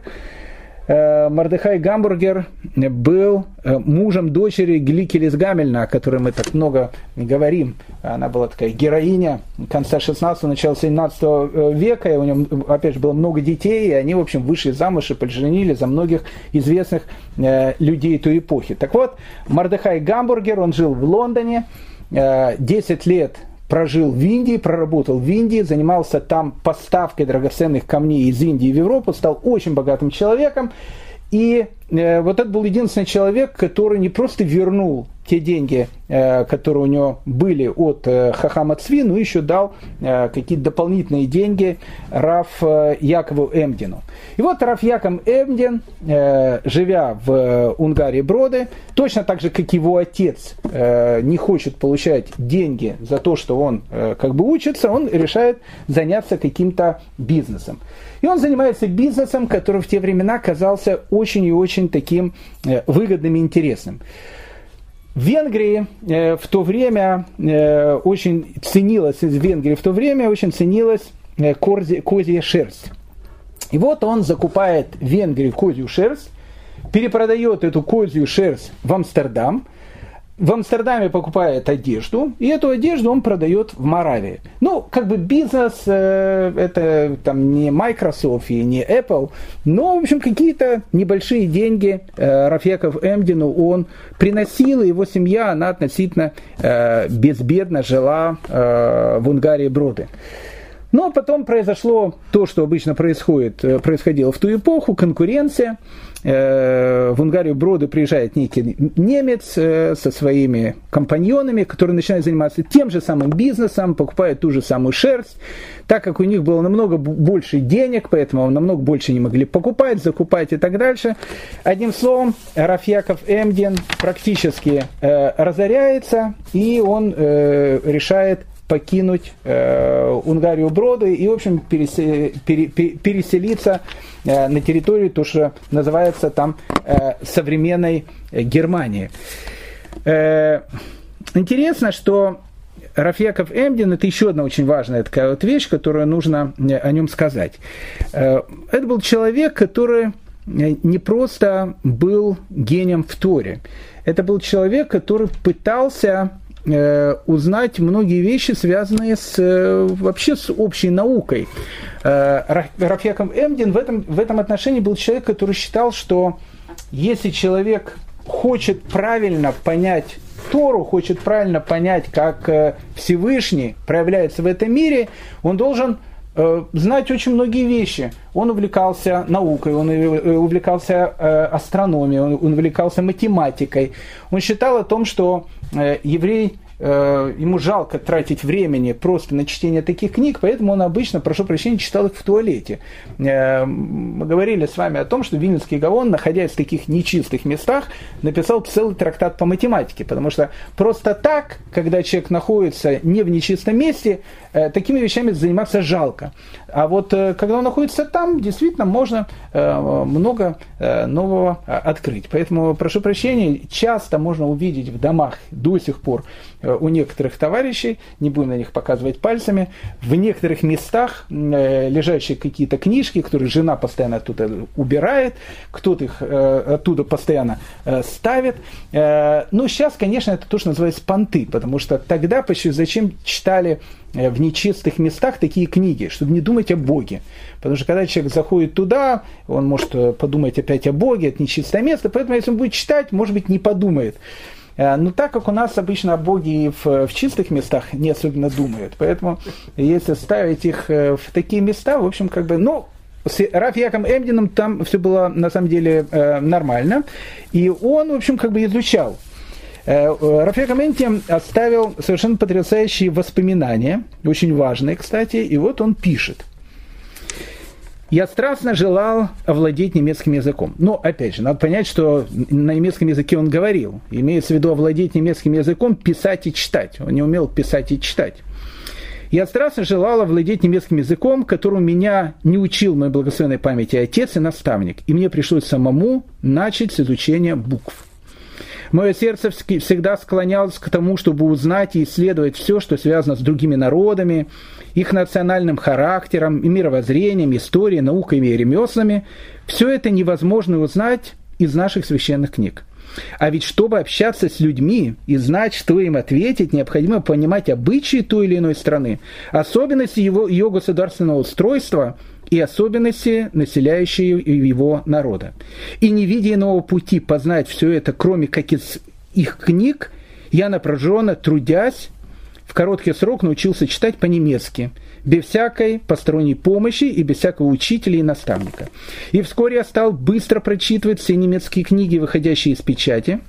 Э, Мардыхай Гамбургер был э, мужем дочери Гликелис Гамельна, о которой мы так много говорим. Она была такая героиня конца 16-го, начала 17 э, века, и у нее, опять же, было много детей, и они, в общем, вышли замуж и поженили за многих известных людей той эпохи. Так вот, Мардыхай Гамбургер, он жил в Лондоне, 10 лет прожил в Индии, проработал в Индии, занимался там поставкой драгоценных камней из Индии в Европу, стал очень богатым человеком. И э, вот это был единственный человек, который не просто вернул те деньги, э, которые у него были от э, Хахама Цви, ну еще дал э, какие-то дополнительные деньги Раф Якову Эмдину. И вот Раф Яков Эмдин, живя в Унгарии Броды, точно так же, как его отец не хочет получать деньги за то, что он как бы учится, он решает заняться каким-то бизнесом. И он занимается бизнесом, который в те времена казался очень и очень таким выгодным и интересным. Венгрии э, в то время э, очень ценилась, в Венгрии в то время очень ценилась э, козья шерсть. И вот он закупает в Венгрии козью шерсть, перепродает эту козью шерсть в Амстердам – в Амстердаме покупает одежду, и эту одежду он продает в Моравии. Ну, как бы бизнес, э, это там не Microsoft и не Apple, но, в общем, какие-то небольшие деньги э, Рафеков Эмдину он приносил, и его семья, она относительно э, безбедно жила э, в Унгарии Броды. Но потом произошло то, что обычно происходит, э, происходило в ту эпоху, конкуренция. Э, в Унгарию Броды приезжает некий немец э, со своими компаньонами, которые начинают заниматься тем же самым бизнесом, покупают ту же самую шерсть. Так как у них было намного больше денег, поэтому намного больше не могли покупать, закупать и так дальше. Одним словом, Рафьяков Эмдин практически разоряется, и он решает покинуть э, Унгарию Броды и, в общем, пересе, пере, переселиться э, на территорию, то, что называется там э, современной Германии. Э, интересно, что Рафьяков Эмдин – это еще одна очень важная такая вот вещь, которую нужно э, о нем сказать. Э, это был человек, который э, не просто был гением в Торе. Это был человек, который пытался Э, узнать многие вещи, связанные с, э, вообще с общей наукой. Э, Рафьяком Эмдин в этом, в этом отношении был человек, который считал, что если человек хочет правильно понять Тору, хочет правильно понять, как Всевышний проявляется в этом мире, он должен знать очень многие вещи. Он увлекался наукой, он увлекался астрономией, он увлекался математикой. Он считал о том, что Э, еврей Э, ему жалко тратить времени просто на чтение таких книг, поэтому он обычно, прошу прощения, читал их в туалете. Э, мы говорили с вами о том, что Вильнюсский Гаон, находясь в таких нечистых местах, написал целый трактат по математике, потому что просто так, когда человек находится не в нечистом месте, э, такими вещами заниматься жалко. А вот когда он находится там, действительно можно много нового открыть. Поэтому, прошу прощения, часто можно увидеть в домах до сих пор Э, у некоторых товарищей, не будем на них показывать пальцами, в некоторых местах э, лежащие какие-то книжки, которые жена постоянно оттуда убирает, кто-то их э, оттуда постоянно ставит. Ну, сейчас, конечно, это то, что называется понты, потому что тогда почти зачем читали в нечистых местах такие книги, чтобы не думать о Боге. Потому что когда человек заходит туда, он может подумать опять о Боге, это нечистое место, поэтому если он будет читать, может быть, не подумает. Э, но так как у нас обычно о Боге в, в чистых местах не особенно думают, поэтому если ставить их э, в такие места, в общем, как бы, ну, с Рафиаком Эмдином там все было на самом деле э, нормально. И он, в общем, как бы изучал. Рафиак Эмдин оставил совершенно потрясающие воспоминания, очень важные, кстати, и вот он пишет – я страстно желал овладеть немецким языком. Но, опять же, надо понять, что на немецком языке он говорил. Имеется в виду овладеть немецким языком, писать и читать. Он не умел писать и читать. Я страстно желал овладеть немецким языком, которому меня не учил мой благословенной памяти отец и наставник. И мне пришлось самому начать с изучения букв. Мое сердце всегда склонялось к тому, чтобы узнать и исследовать все, что связано с другими народами, их национальным характером и мировоззрением, историей, науками и ремеслами. Все это невозможно узнать из наших священных книг. А ведь чтобы общаться с людьми и знать, что им ответить, необходимо понимать обычаи той или иной страны, особенности его, ее государственного устройства – и особенности населяющие его народа. И не видя иного пути познать все это, кроме как из их книг, я напряженно, трудясь, короткий срок научился читать по-немецки, без всякой посторонней помощи и без всякого учителя и наставника. И вскоре я стал быстро прочитывать все немецкие книги, выходящие из печати,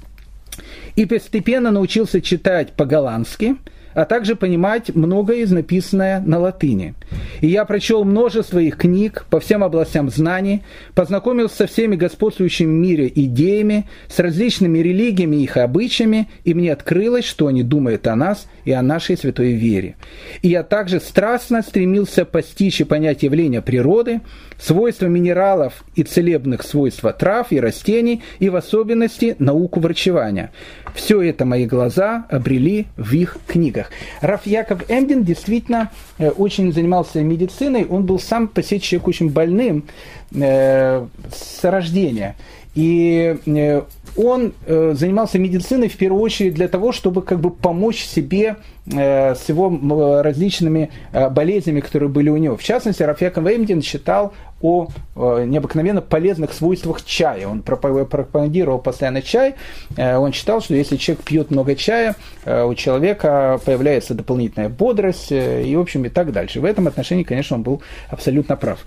и постепенно научился читать по-голландски – а также понимать многое из написанное на латыни. И я прочел множество их книг по всем областям знаний, познакомился со всеми господствующими в мире идеями, с различными религиями и их обычаями, и мне открылось, что они думают о нас и о нашей святой вере. И я также страстно стремился постичь и понять явления природы, свойства минералов и целебных свойств трав и растений, и в особенности науку врачевания. Все это мои глаза обрели в их книгах. Раф Яков Эмдин действительно э, очень занимался медициной. Он был сам по себе человек очень больным э, с рождения. И э, он занимался медициной в первую очередь для того, чтобы как бы помочь себе с его различными болезнями, которые были у него. В частности, Рафиаков Веймдин считал о необыкновенно полезных свойствах чая. Он пропагандировал постоянно чай. Он считал, что если человек пьет много чая, у человека появляется дополнительная бодрость и, в общем, и так дальше. В этом отношении, конечно, он был абсолютно прав.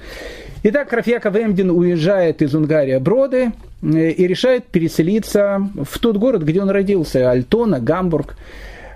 Итак, Рафьяков Эмдин уезжает из Унгарии Броды э, и решает переселиться в тот город, где он родился, Альтона, Гамбург.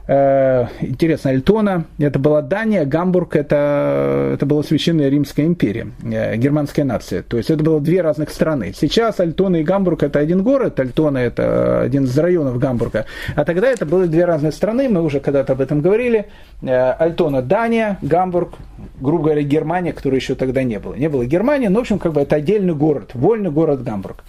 Э, интересно, Альтона это была Дания, Гамбург это, это была Священная Римская империя, э, германская нация. То есть это было две разных страны. Сейчас Альтона и Гамбург это один город, Альтона это один из районов Гамбурга. А тогда это были две разные страны, мы уже когда-то об этом говорили. Э, Альтона Дания, Гамбург, грубо говоря, Германия, которой еще тогда не было. Не было Германии, но в общем как бы это отдельный город, вольный город Гамбург.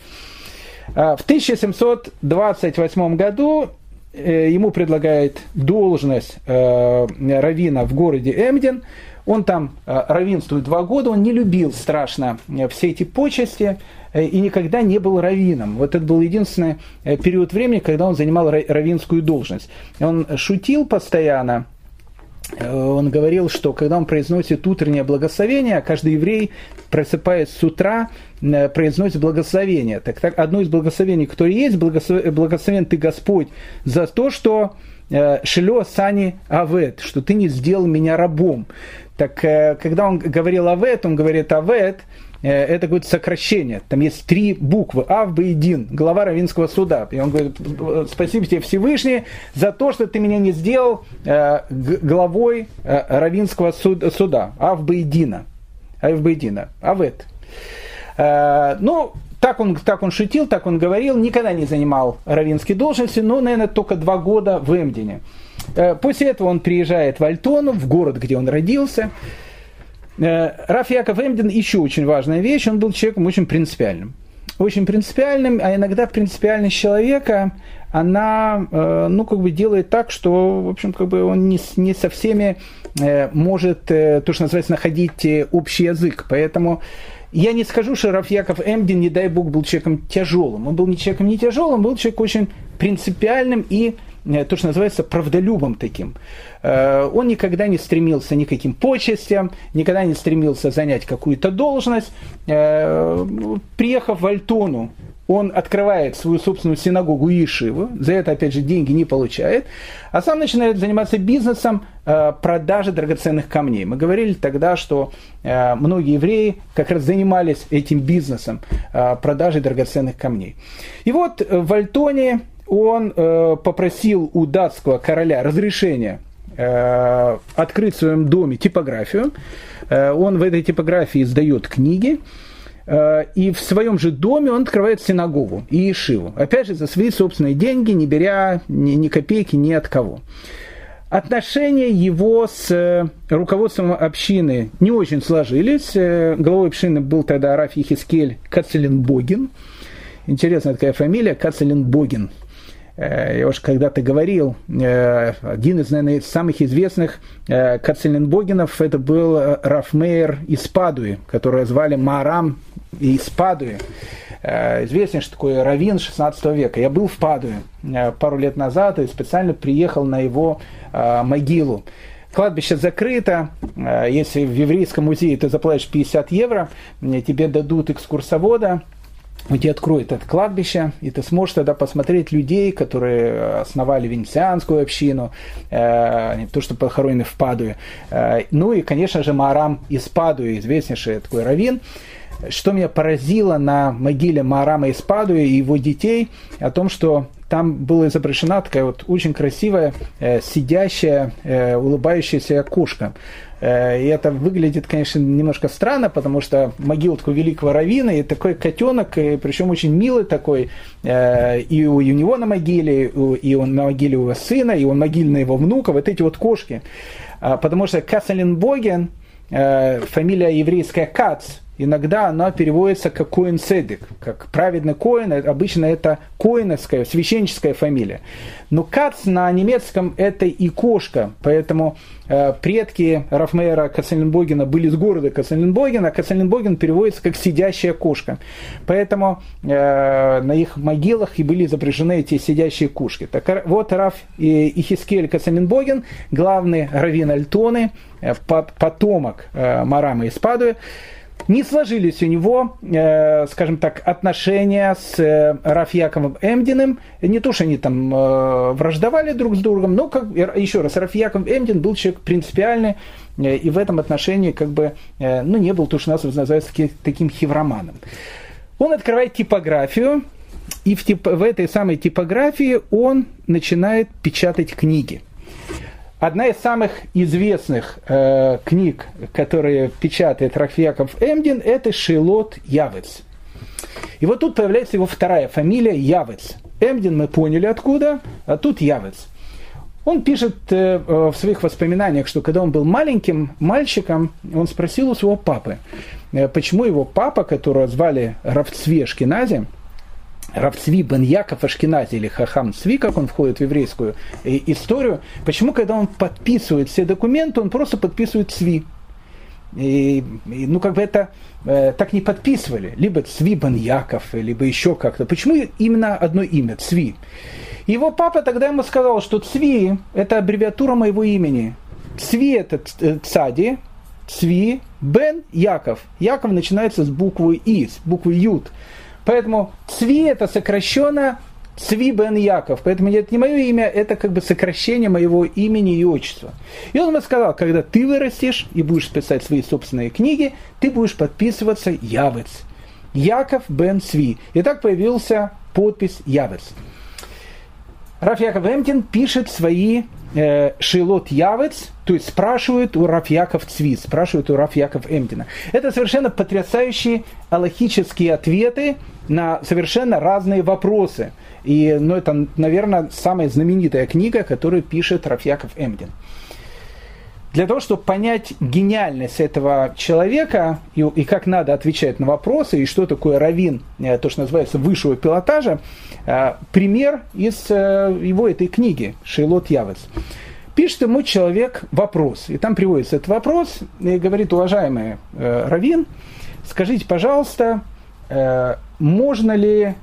В 1728 году ему предлагает должность э, равина в городе Эмден. Он там э, равинствует два года, он не любил страшно все эти почести и никогда не был раввином. Вот это был единственный период времени, когда он занимал равинскую должность. Он шутил постоянно, он говорил, что когда он произносит утреннее благословение, каждый еврей, просыпаясь с утра, Э, произносит благословение. Так, так одно из благословений, которое есть, благословен ты Господь за то, что э, Шилё Сани Авет, что ты не сделал меня рабом. Так э, когда он говорил Авет, он говорит Авет, это какое-то сокращение. Там есть три буквы. Ав, Б и Дин, глава Равинского суда. И он говорит, спасибо тебе Всевышний за то, что ты меня не сделал главой Равинского суда. Ав, Б и Дина. Ав, Б и Дина. Авет. Э, ну, так он, так он шутил, так он говорил, никогда не занимал равинские должности, но, наверное, только два года в Эмдине. Э, после этого он приезжает в Альтону, в город, где он родился. Э, Раф Яков Эмдин еще очень важная вещь, он был человеком очень принципиальным. Очень принципиальным, а иногда принципиальность человека, она, ну, как бы делает так, что, в общем, как бы он не, не со всеми может, то, что называется, находить общий язык. Поэтому я не скажу, что Рафьяков Эмдин, не дай бог, был человеком тяжелым. Он был не человеком не тяжелым, был человеком очень принципиальным и э, то, что называется правдолюбом таким. Э, он никогда не стремился ни к каким почестям, никогда не стремился занять какую-то должность. Э, приехав в Альтону, он открывает свою собственную синагогу Ишиву, за это, опять же, деньги не получает, а сам начинает заниматься бизнесом э, продажи драгоценных камней. Мы говорили тогда, что э, многие евреи как раз занимались этим бизнесом э, продажи драгоценных камней. И вот в Альтоне он попросил у датского короля разрешения открыть в своем доме типографию. Он в этой типографии издает книги, Э, и в своем же доме он открывает синагогу и Ишиву. Опять же, за свои собственные деньги, не беря ни, ни копейки ни от кого. Отношения его с э, руководством общины не очень сложились. Э, главой общины был тогда Раф Ехискель Кацелин-Богин. Интересная такая фамилия, Кацелин-Богин. Я уже когда-то говорил, один из, наверное, самых известных Кацелинбогинов это был Рафмейер из Падуи, которого звали Марам из Падуи. Э, известен, что такое Равин 16 века. Я был в Падуе э, пару лет назад и специально приехал на его э, могилу. Кладбище закрыто. Если в еврейском музее ты заплатишь 50 евро, тебе дадут экскурсовода, он тебе откроет это кладбище, и ты сможешь тогда посмотреть людей, которые основали венецианскую общину, э, то, что похоронены в Падуе. Э, ну и, конечно же, Марам из Падуи, известнейший такой раввин. что меня поразило на могиле Маарама Испаду и его детей, о том, что там была изображена такая вот очень красивая, э, сидящая, э, улыбающаяся кошка. Э, и это выглядит, конечно, немножко странно, потому что могила такого великого равина, и такой котенок, и причем очень милый такой, э, и у, него на могиле, и он на могиле у его сына, и он могильный его внука, вот эти вот кошки. А, потому что Касселенбоген, э, фамилия еврейская Кац, Иногда она переводится как Коин Седик, как праведный Коин, обычно это коиновская, священническая фамилия. Но Кац на немецком это и кошка, поэтому э, предки Рафмейра Кацеленбогена были с города Кацеленбоген, а Кацеленбоген переводится как сидящая кошка. Поэтому э, на их могилах и были изображены эти сидящие кошки. Так вот Раф и Ихискель Кацеленбоген, главный раввин Альтоны, э, потомок э, Марама из не сложились у него, э, скажем так, отношения с э, Рафьяковым Эмдиным. Не то, что они там э, враждовали друг с другом, но, как, еще раз, Рафьяков Эмдин был человек принципиальный, э, и в этом отношении как бы, э, ну, не был то, что нас называется таким хевроманом. Он открывает типографию, и в, тип, в этой самой типографии он начинает печатать книги. Одна из самых известных э, книг, которые печатает Рафьяков Эмдин, это Шилот Явец. И вот тут появляется его вторая фамилия Явец. Эмдин мы поняли откуда, а тут Явец. Он пишет э, в своих воспоминаниях, что когда он был маленьким мальчиком, он спросил у своего папы, э, почему его папа, которого звали Равцве Равцви бен Яков Ашкенази или Хахам Цви, как он входит в еврейскую э, историю, почему, когда он подписывает все документы, он просто подписывает Цви. И, и, ну, как бы это э, так не подписывали. Либо Цви бен Яков, либо еще как-то. Почему именно одно имя, Цви? Его папа тогда ему сказал, что Цви – это аббревиатура моего имени. Цви – это э, Цади, Цви, Бен, Яков. Яков начинается с буквы И, с буквы Ют. Поэтому Цви это сокращенно Цви Бен Яков. Поэтому это не мое имя, это как бы сокращение моего имени и отчества. И он мне сказал, когда ты вырастешь и будешь писать свои собственные книги, ты будешь подписываться Явец. Яков Бен Цви. И так появился подпись Явец. Раф Яков Эмтин пишет свои э, Шилот Явец, то есть спрашивают у Раф Яков Цви, спрашивают у Раф Яков Эмтина. Это совершенно потрясающие аллахические ответы на совершенно разные вопросы. И, ну, это, наверное, самая знаменитая книга, которую пишет Раф Яков Эмдин. Для того, чтобы понять гениальность этого человека и, и как надо отвечать на вопросы, и что такое равин, э, то, что называется высшего пилотажа, э, пример из э, его этой книги «Шейлот Явец». Пишет ему человек вопрос, и там приводится этот вопрос, и говорит, уважаемый равин, скажите, пожалуйста, можно ли,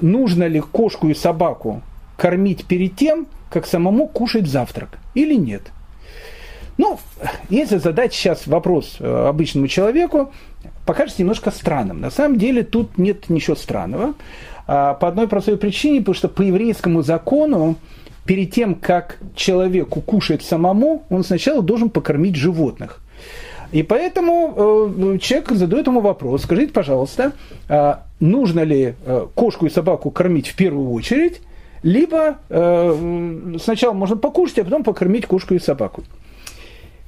нужно ли кошку и собаку кормить перед тем, как самому кушать завтрак, или нет – ну, если задать сейчас вопрос э, обычному человеку, покажется немножко странным. На самом деле тут нет ничего странного. А, по одной простой причине, потому что по еврейскому закону перед тем, как человеку кушать самому, он сначала должен покормить животных. И поэтому э, человек задает ему вопрос, скажите, пожалуйста, э, нужно ли э, кошку и собаку кормить в первую очередь, либо э, сначала можно покушать, а потом покормить кошку и собаку.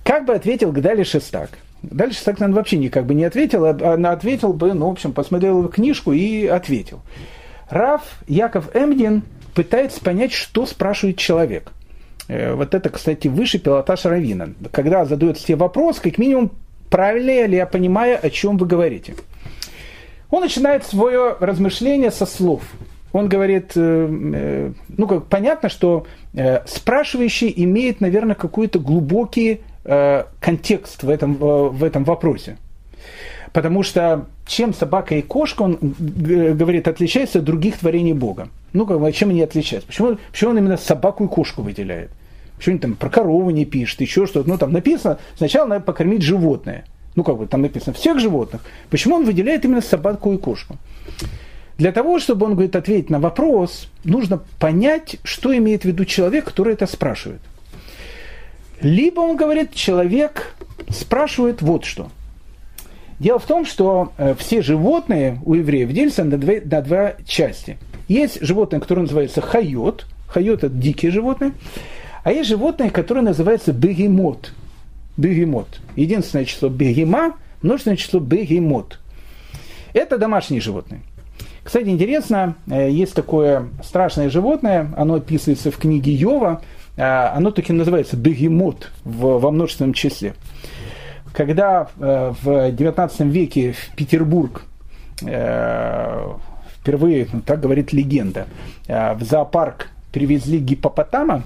Как бы ответил Гдали Шестак? Гдали Шестак, наверное, вообще никак бы не ответил, а, а ответил бы, ну, в общем, посмотрел книжку и ответил. Раф Яков Эмдин пытается понять, что спрашивает человек. Э, вот это, кстати, выше пилотаж Равина. Когда задают все вопросы, как минимум, правильно ли я понимаю, о чем вы говорите. Он начинает свое размышление со слов. Он говорит, э, э, ну, как понятно, что спрашивающий имеет, наверное, какой-то глубокий Э, контекст в этом, э, в этом вопросе. Потому что чем собака и кошка, он говорит, отличается от других творений Бога. Ну, как бы, чем они отличаются? Почему, почему он именно собаку и кошку выделяет? Почему он там про корову не пишет, еще что-то? Ну, там написано, сначала надо покормить животное. Ну, как бы там написано, всех животных. Почему он выделяет именно собаку и кошку? Для того, чтобы он говорит, ответить на вопрос, нужно понять, что имеет в виду человек, который это спрашивает. Либо он говорит, человек спрашивает вот что. Дело в том, что э, все животные у евреев делятся на, две, на два части. Есть животное, которое называется хайот. Хайот – это дикие животные. А есть животное, которое называется бегемот. Бегемот. Единственное число бегема, множественное число бегемот. Это домашние животные. Кстати, интересно, э, есть такое страшное животное, оно описывается в книге Йова, оно таки называется бегемот во множественном числе. Когда э, в 19 веке в Петербург впервые, ну, так говорит легенда, в зоопарк привезли гипопотама,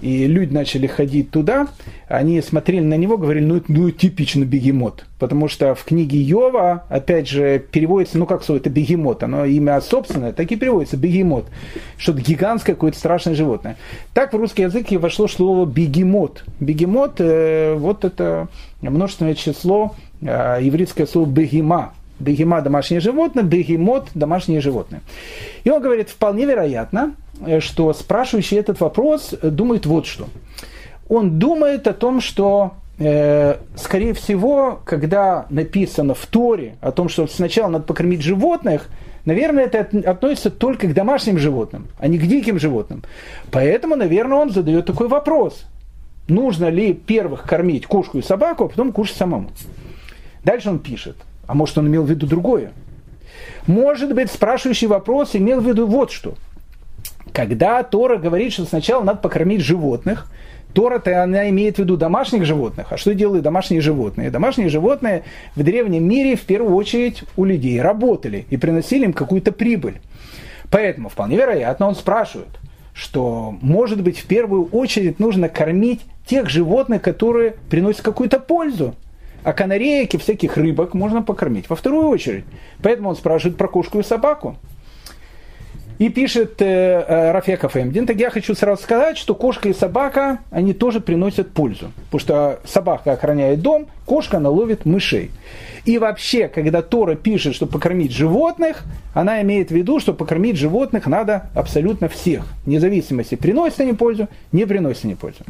и люди начали ходить туда, они смотрели на него, говорили, ну, ну типично бегемот. Потому что в книге Йова, опять же, переводится, ну как слово, это бегемот, оно имя собственное, так и переводится бегемот. Что-то гигантское, какое-то страшное животное. Так в русский язык и вошло слово бегемот. Бегемот, э, вот это множественное число, э, еврейское слово бегема. Бегема – домашнее животное, бегемот – домашнее животное. И он говорит, вполне вероятно, Э, что спрашивающий этот вопрос думает вот что. Он думает о том, что э, скорее всего, когда написано в Торе о том, что сначала надо покормить животных, наверное, это относится только к домашним животным, а не к диким животным. Поэтому, наверное, он задает такой вопрос. Нужно ли первых кормить кошку и собаку, а потом кушать самому? Дальше он пишет. А может, он имел в виду другое? Может быть, спрашивающий вопрос имел в виду вот что – когда Тора говорит, что сначала надо покормить животных, Тора-то она имеет в виду домашних животных. А что делают домашние животные? Домашние животные в древнем мире в первую очередь у людей работали и приносили им какую-то прибыль. Поэтому вполне вероятно он спрашивает, что может быть в первую очередь нужно кормить тех животных, которые приносят какую-то пользу. А канареек и всяких рыбок можно покормить во вторую очередь. Поэтому он спрашивает про кошку и собаку. И пишет э, э, Рафеков Эмдин, так я хочу сразу сказать, что кошка и собака, они тоже приносят пользу. Потому что собака охраняет дом, кошка она ловит мышей. И вообще, когда Тора пишет, что покормить животных, она имеет в виду, что покормить животных надо абсолютно всех. Вне зависимости, приносят они пользу, не приносят они пользу.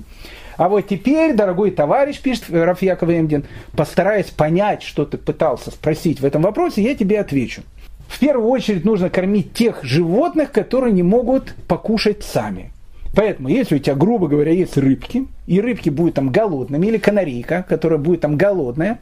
А вот теперь, дорогой товарищ, пишет Рафьяков Эмдин, постараясь понять, что ты пытался спросить в этом вопросе, я тебе отвечу в первую очередь нужно кормить тех животных, которые не могут покушать сами. Поэтому, если у тебя, грубо говоря, есть рыбки, и рыбки будут там голодными, или канарейка, которая будет там голодная,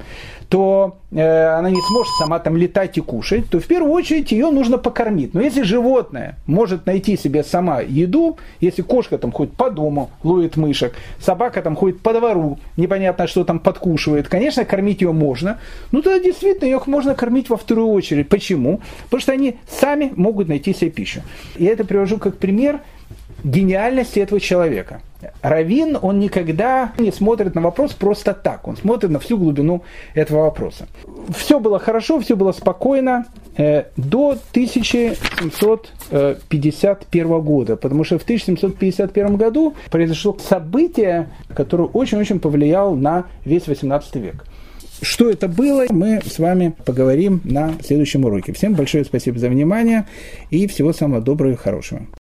то э, она не сможет сама там летать и кушать, то в первую очередь ее нужно покормить. Но если животное может найти себе сама еду, если кошка там ходит по дому, ловит мышек, собака там ходит по двору, непонятно что там подкушивает, конечно, кормить ее можно, ну тогда действительно ее можно кормить во вторую очередь. Почему? Потому что они сами могут найти себе пищу. Я это привожу как пример гениальности этого человека. Равин, он никогда не смотрит на вопрос просто так, он смотрит на всю глубину этого вопроса. Все было хорошо, все было спокойно э, до 1751 года, потому что в 1751 году произошло событие, которое очень-очень повлияло на весь 18 век. Что это было, мы с вами поговорим на следующем уроке. Всем большое спасибо за внимание и всего самого доброго и хорошего.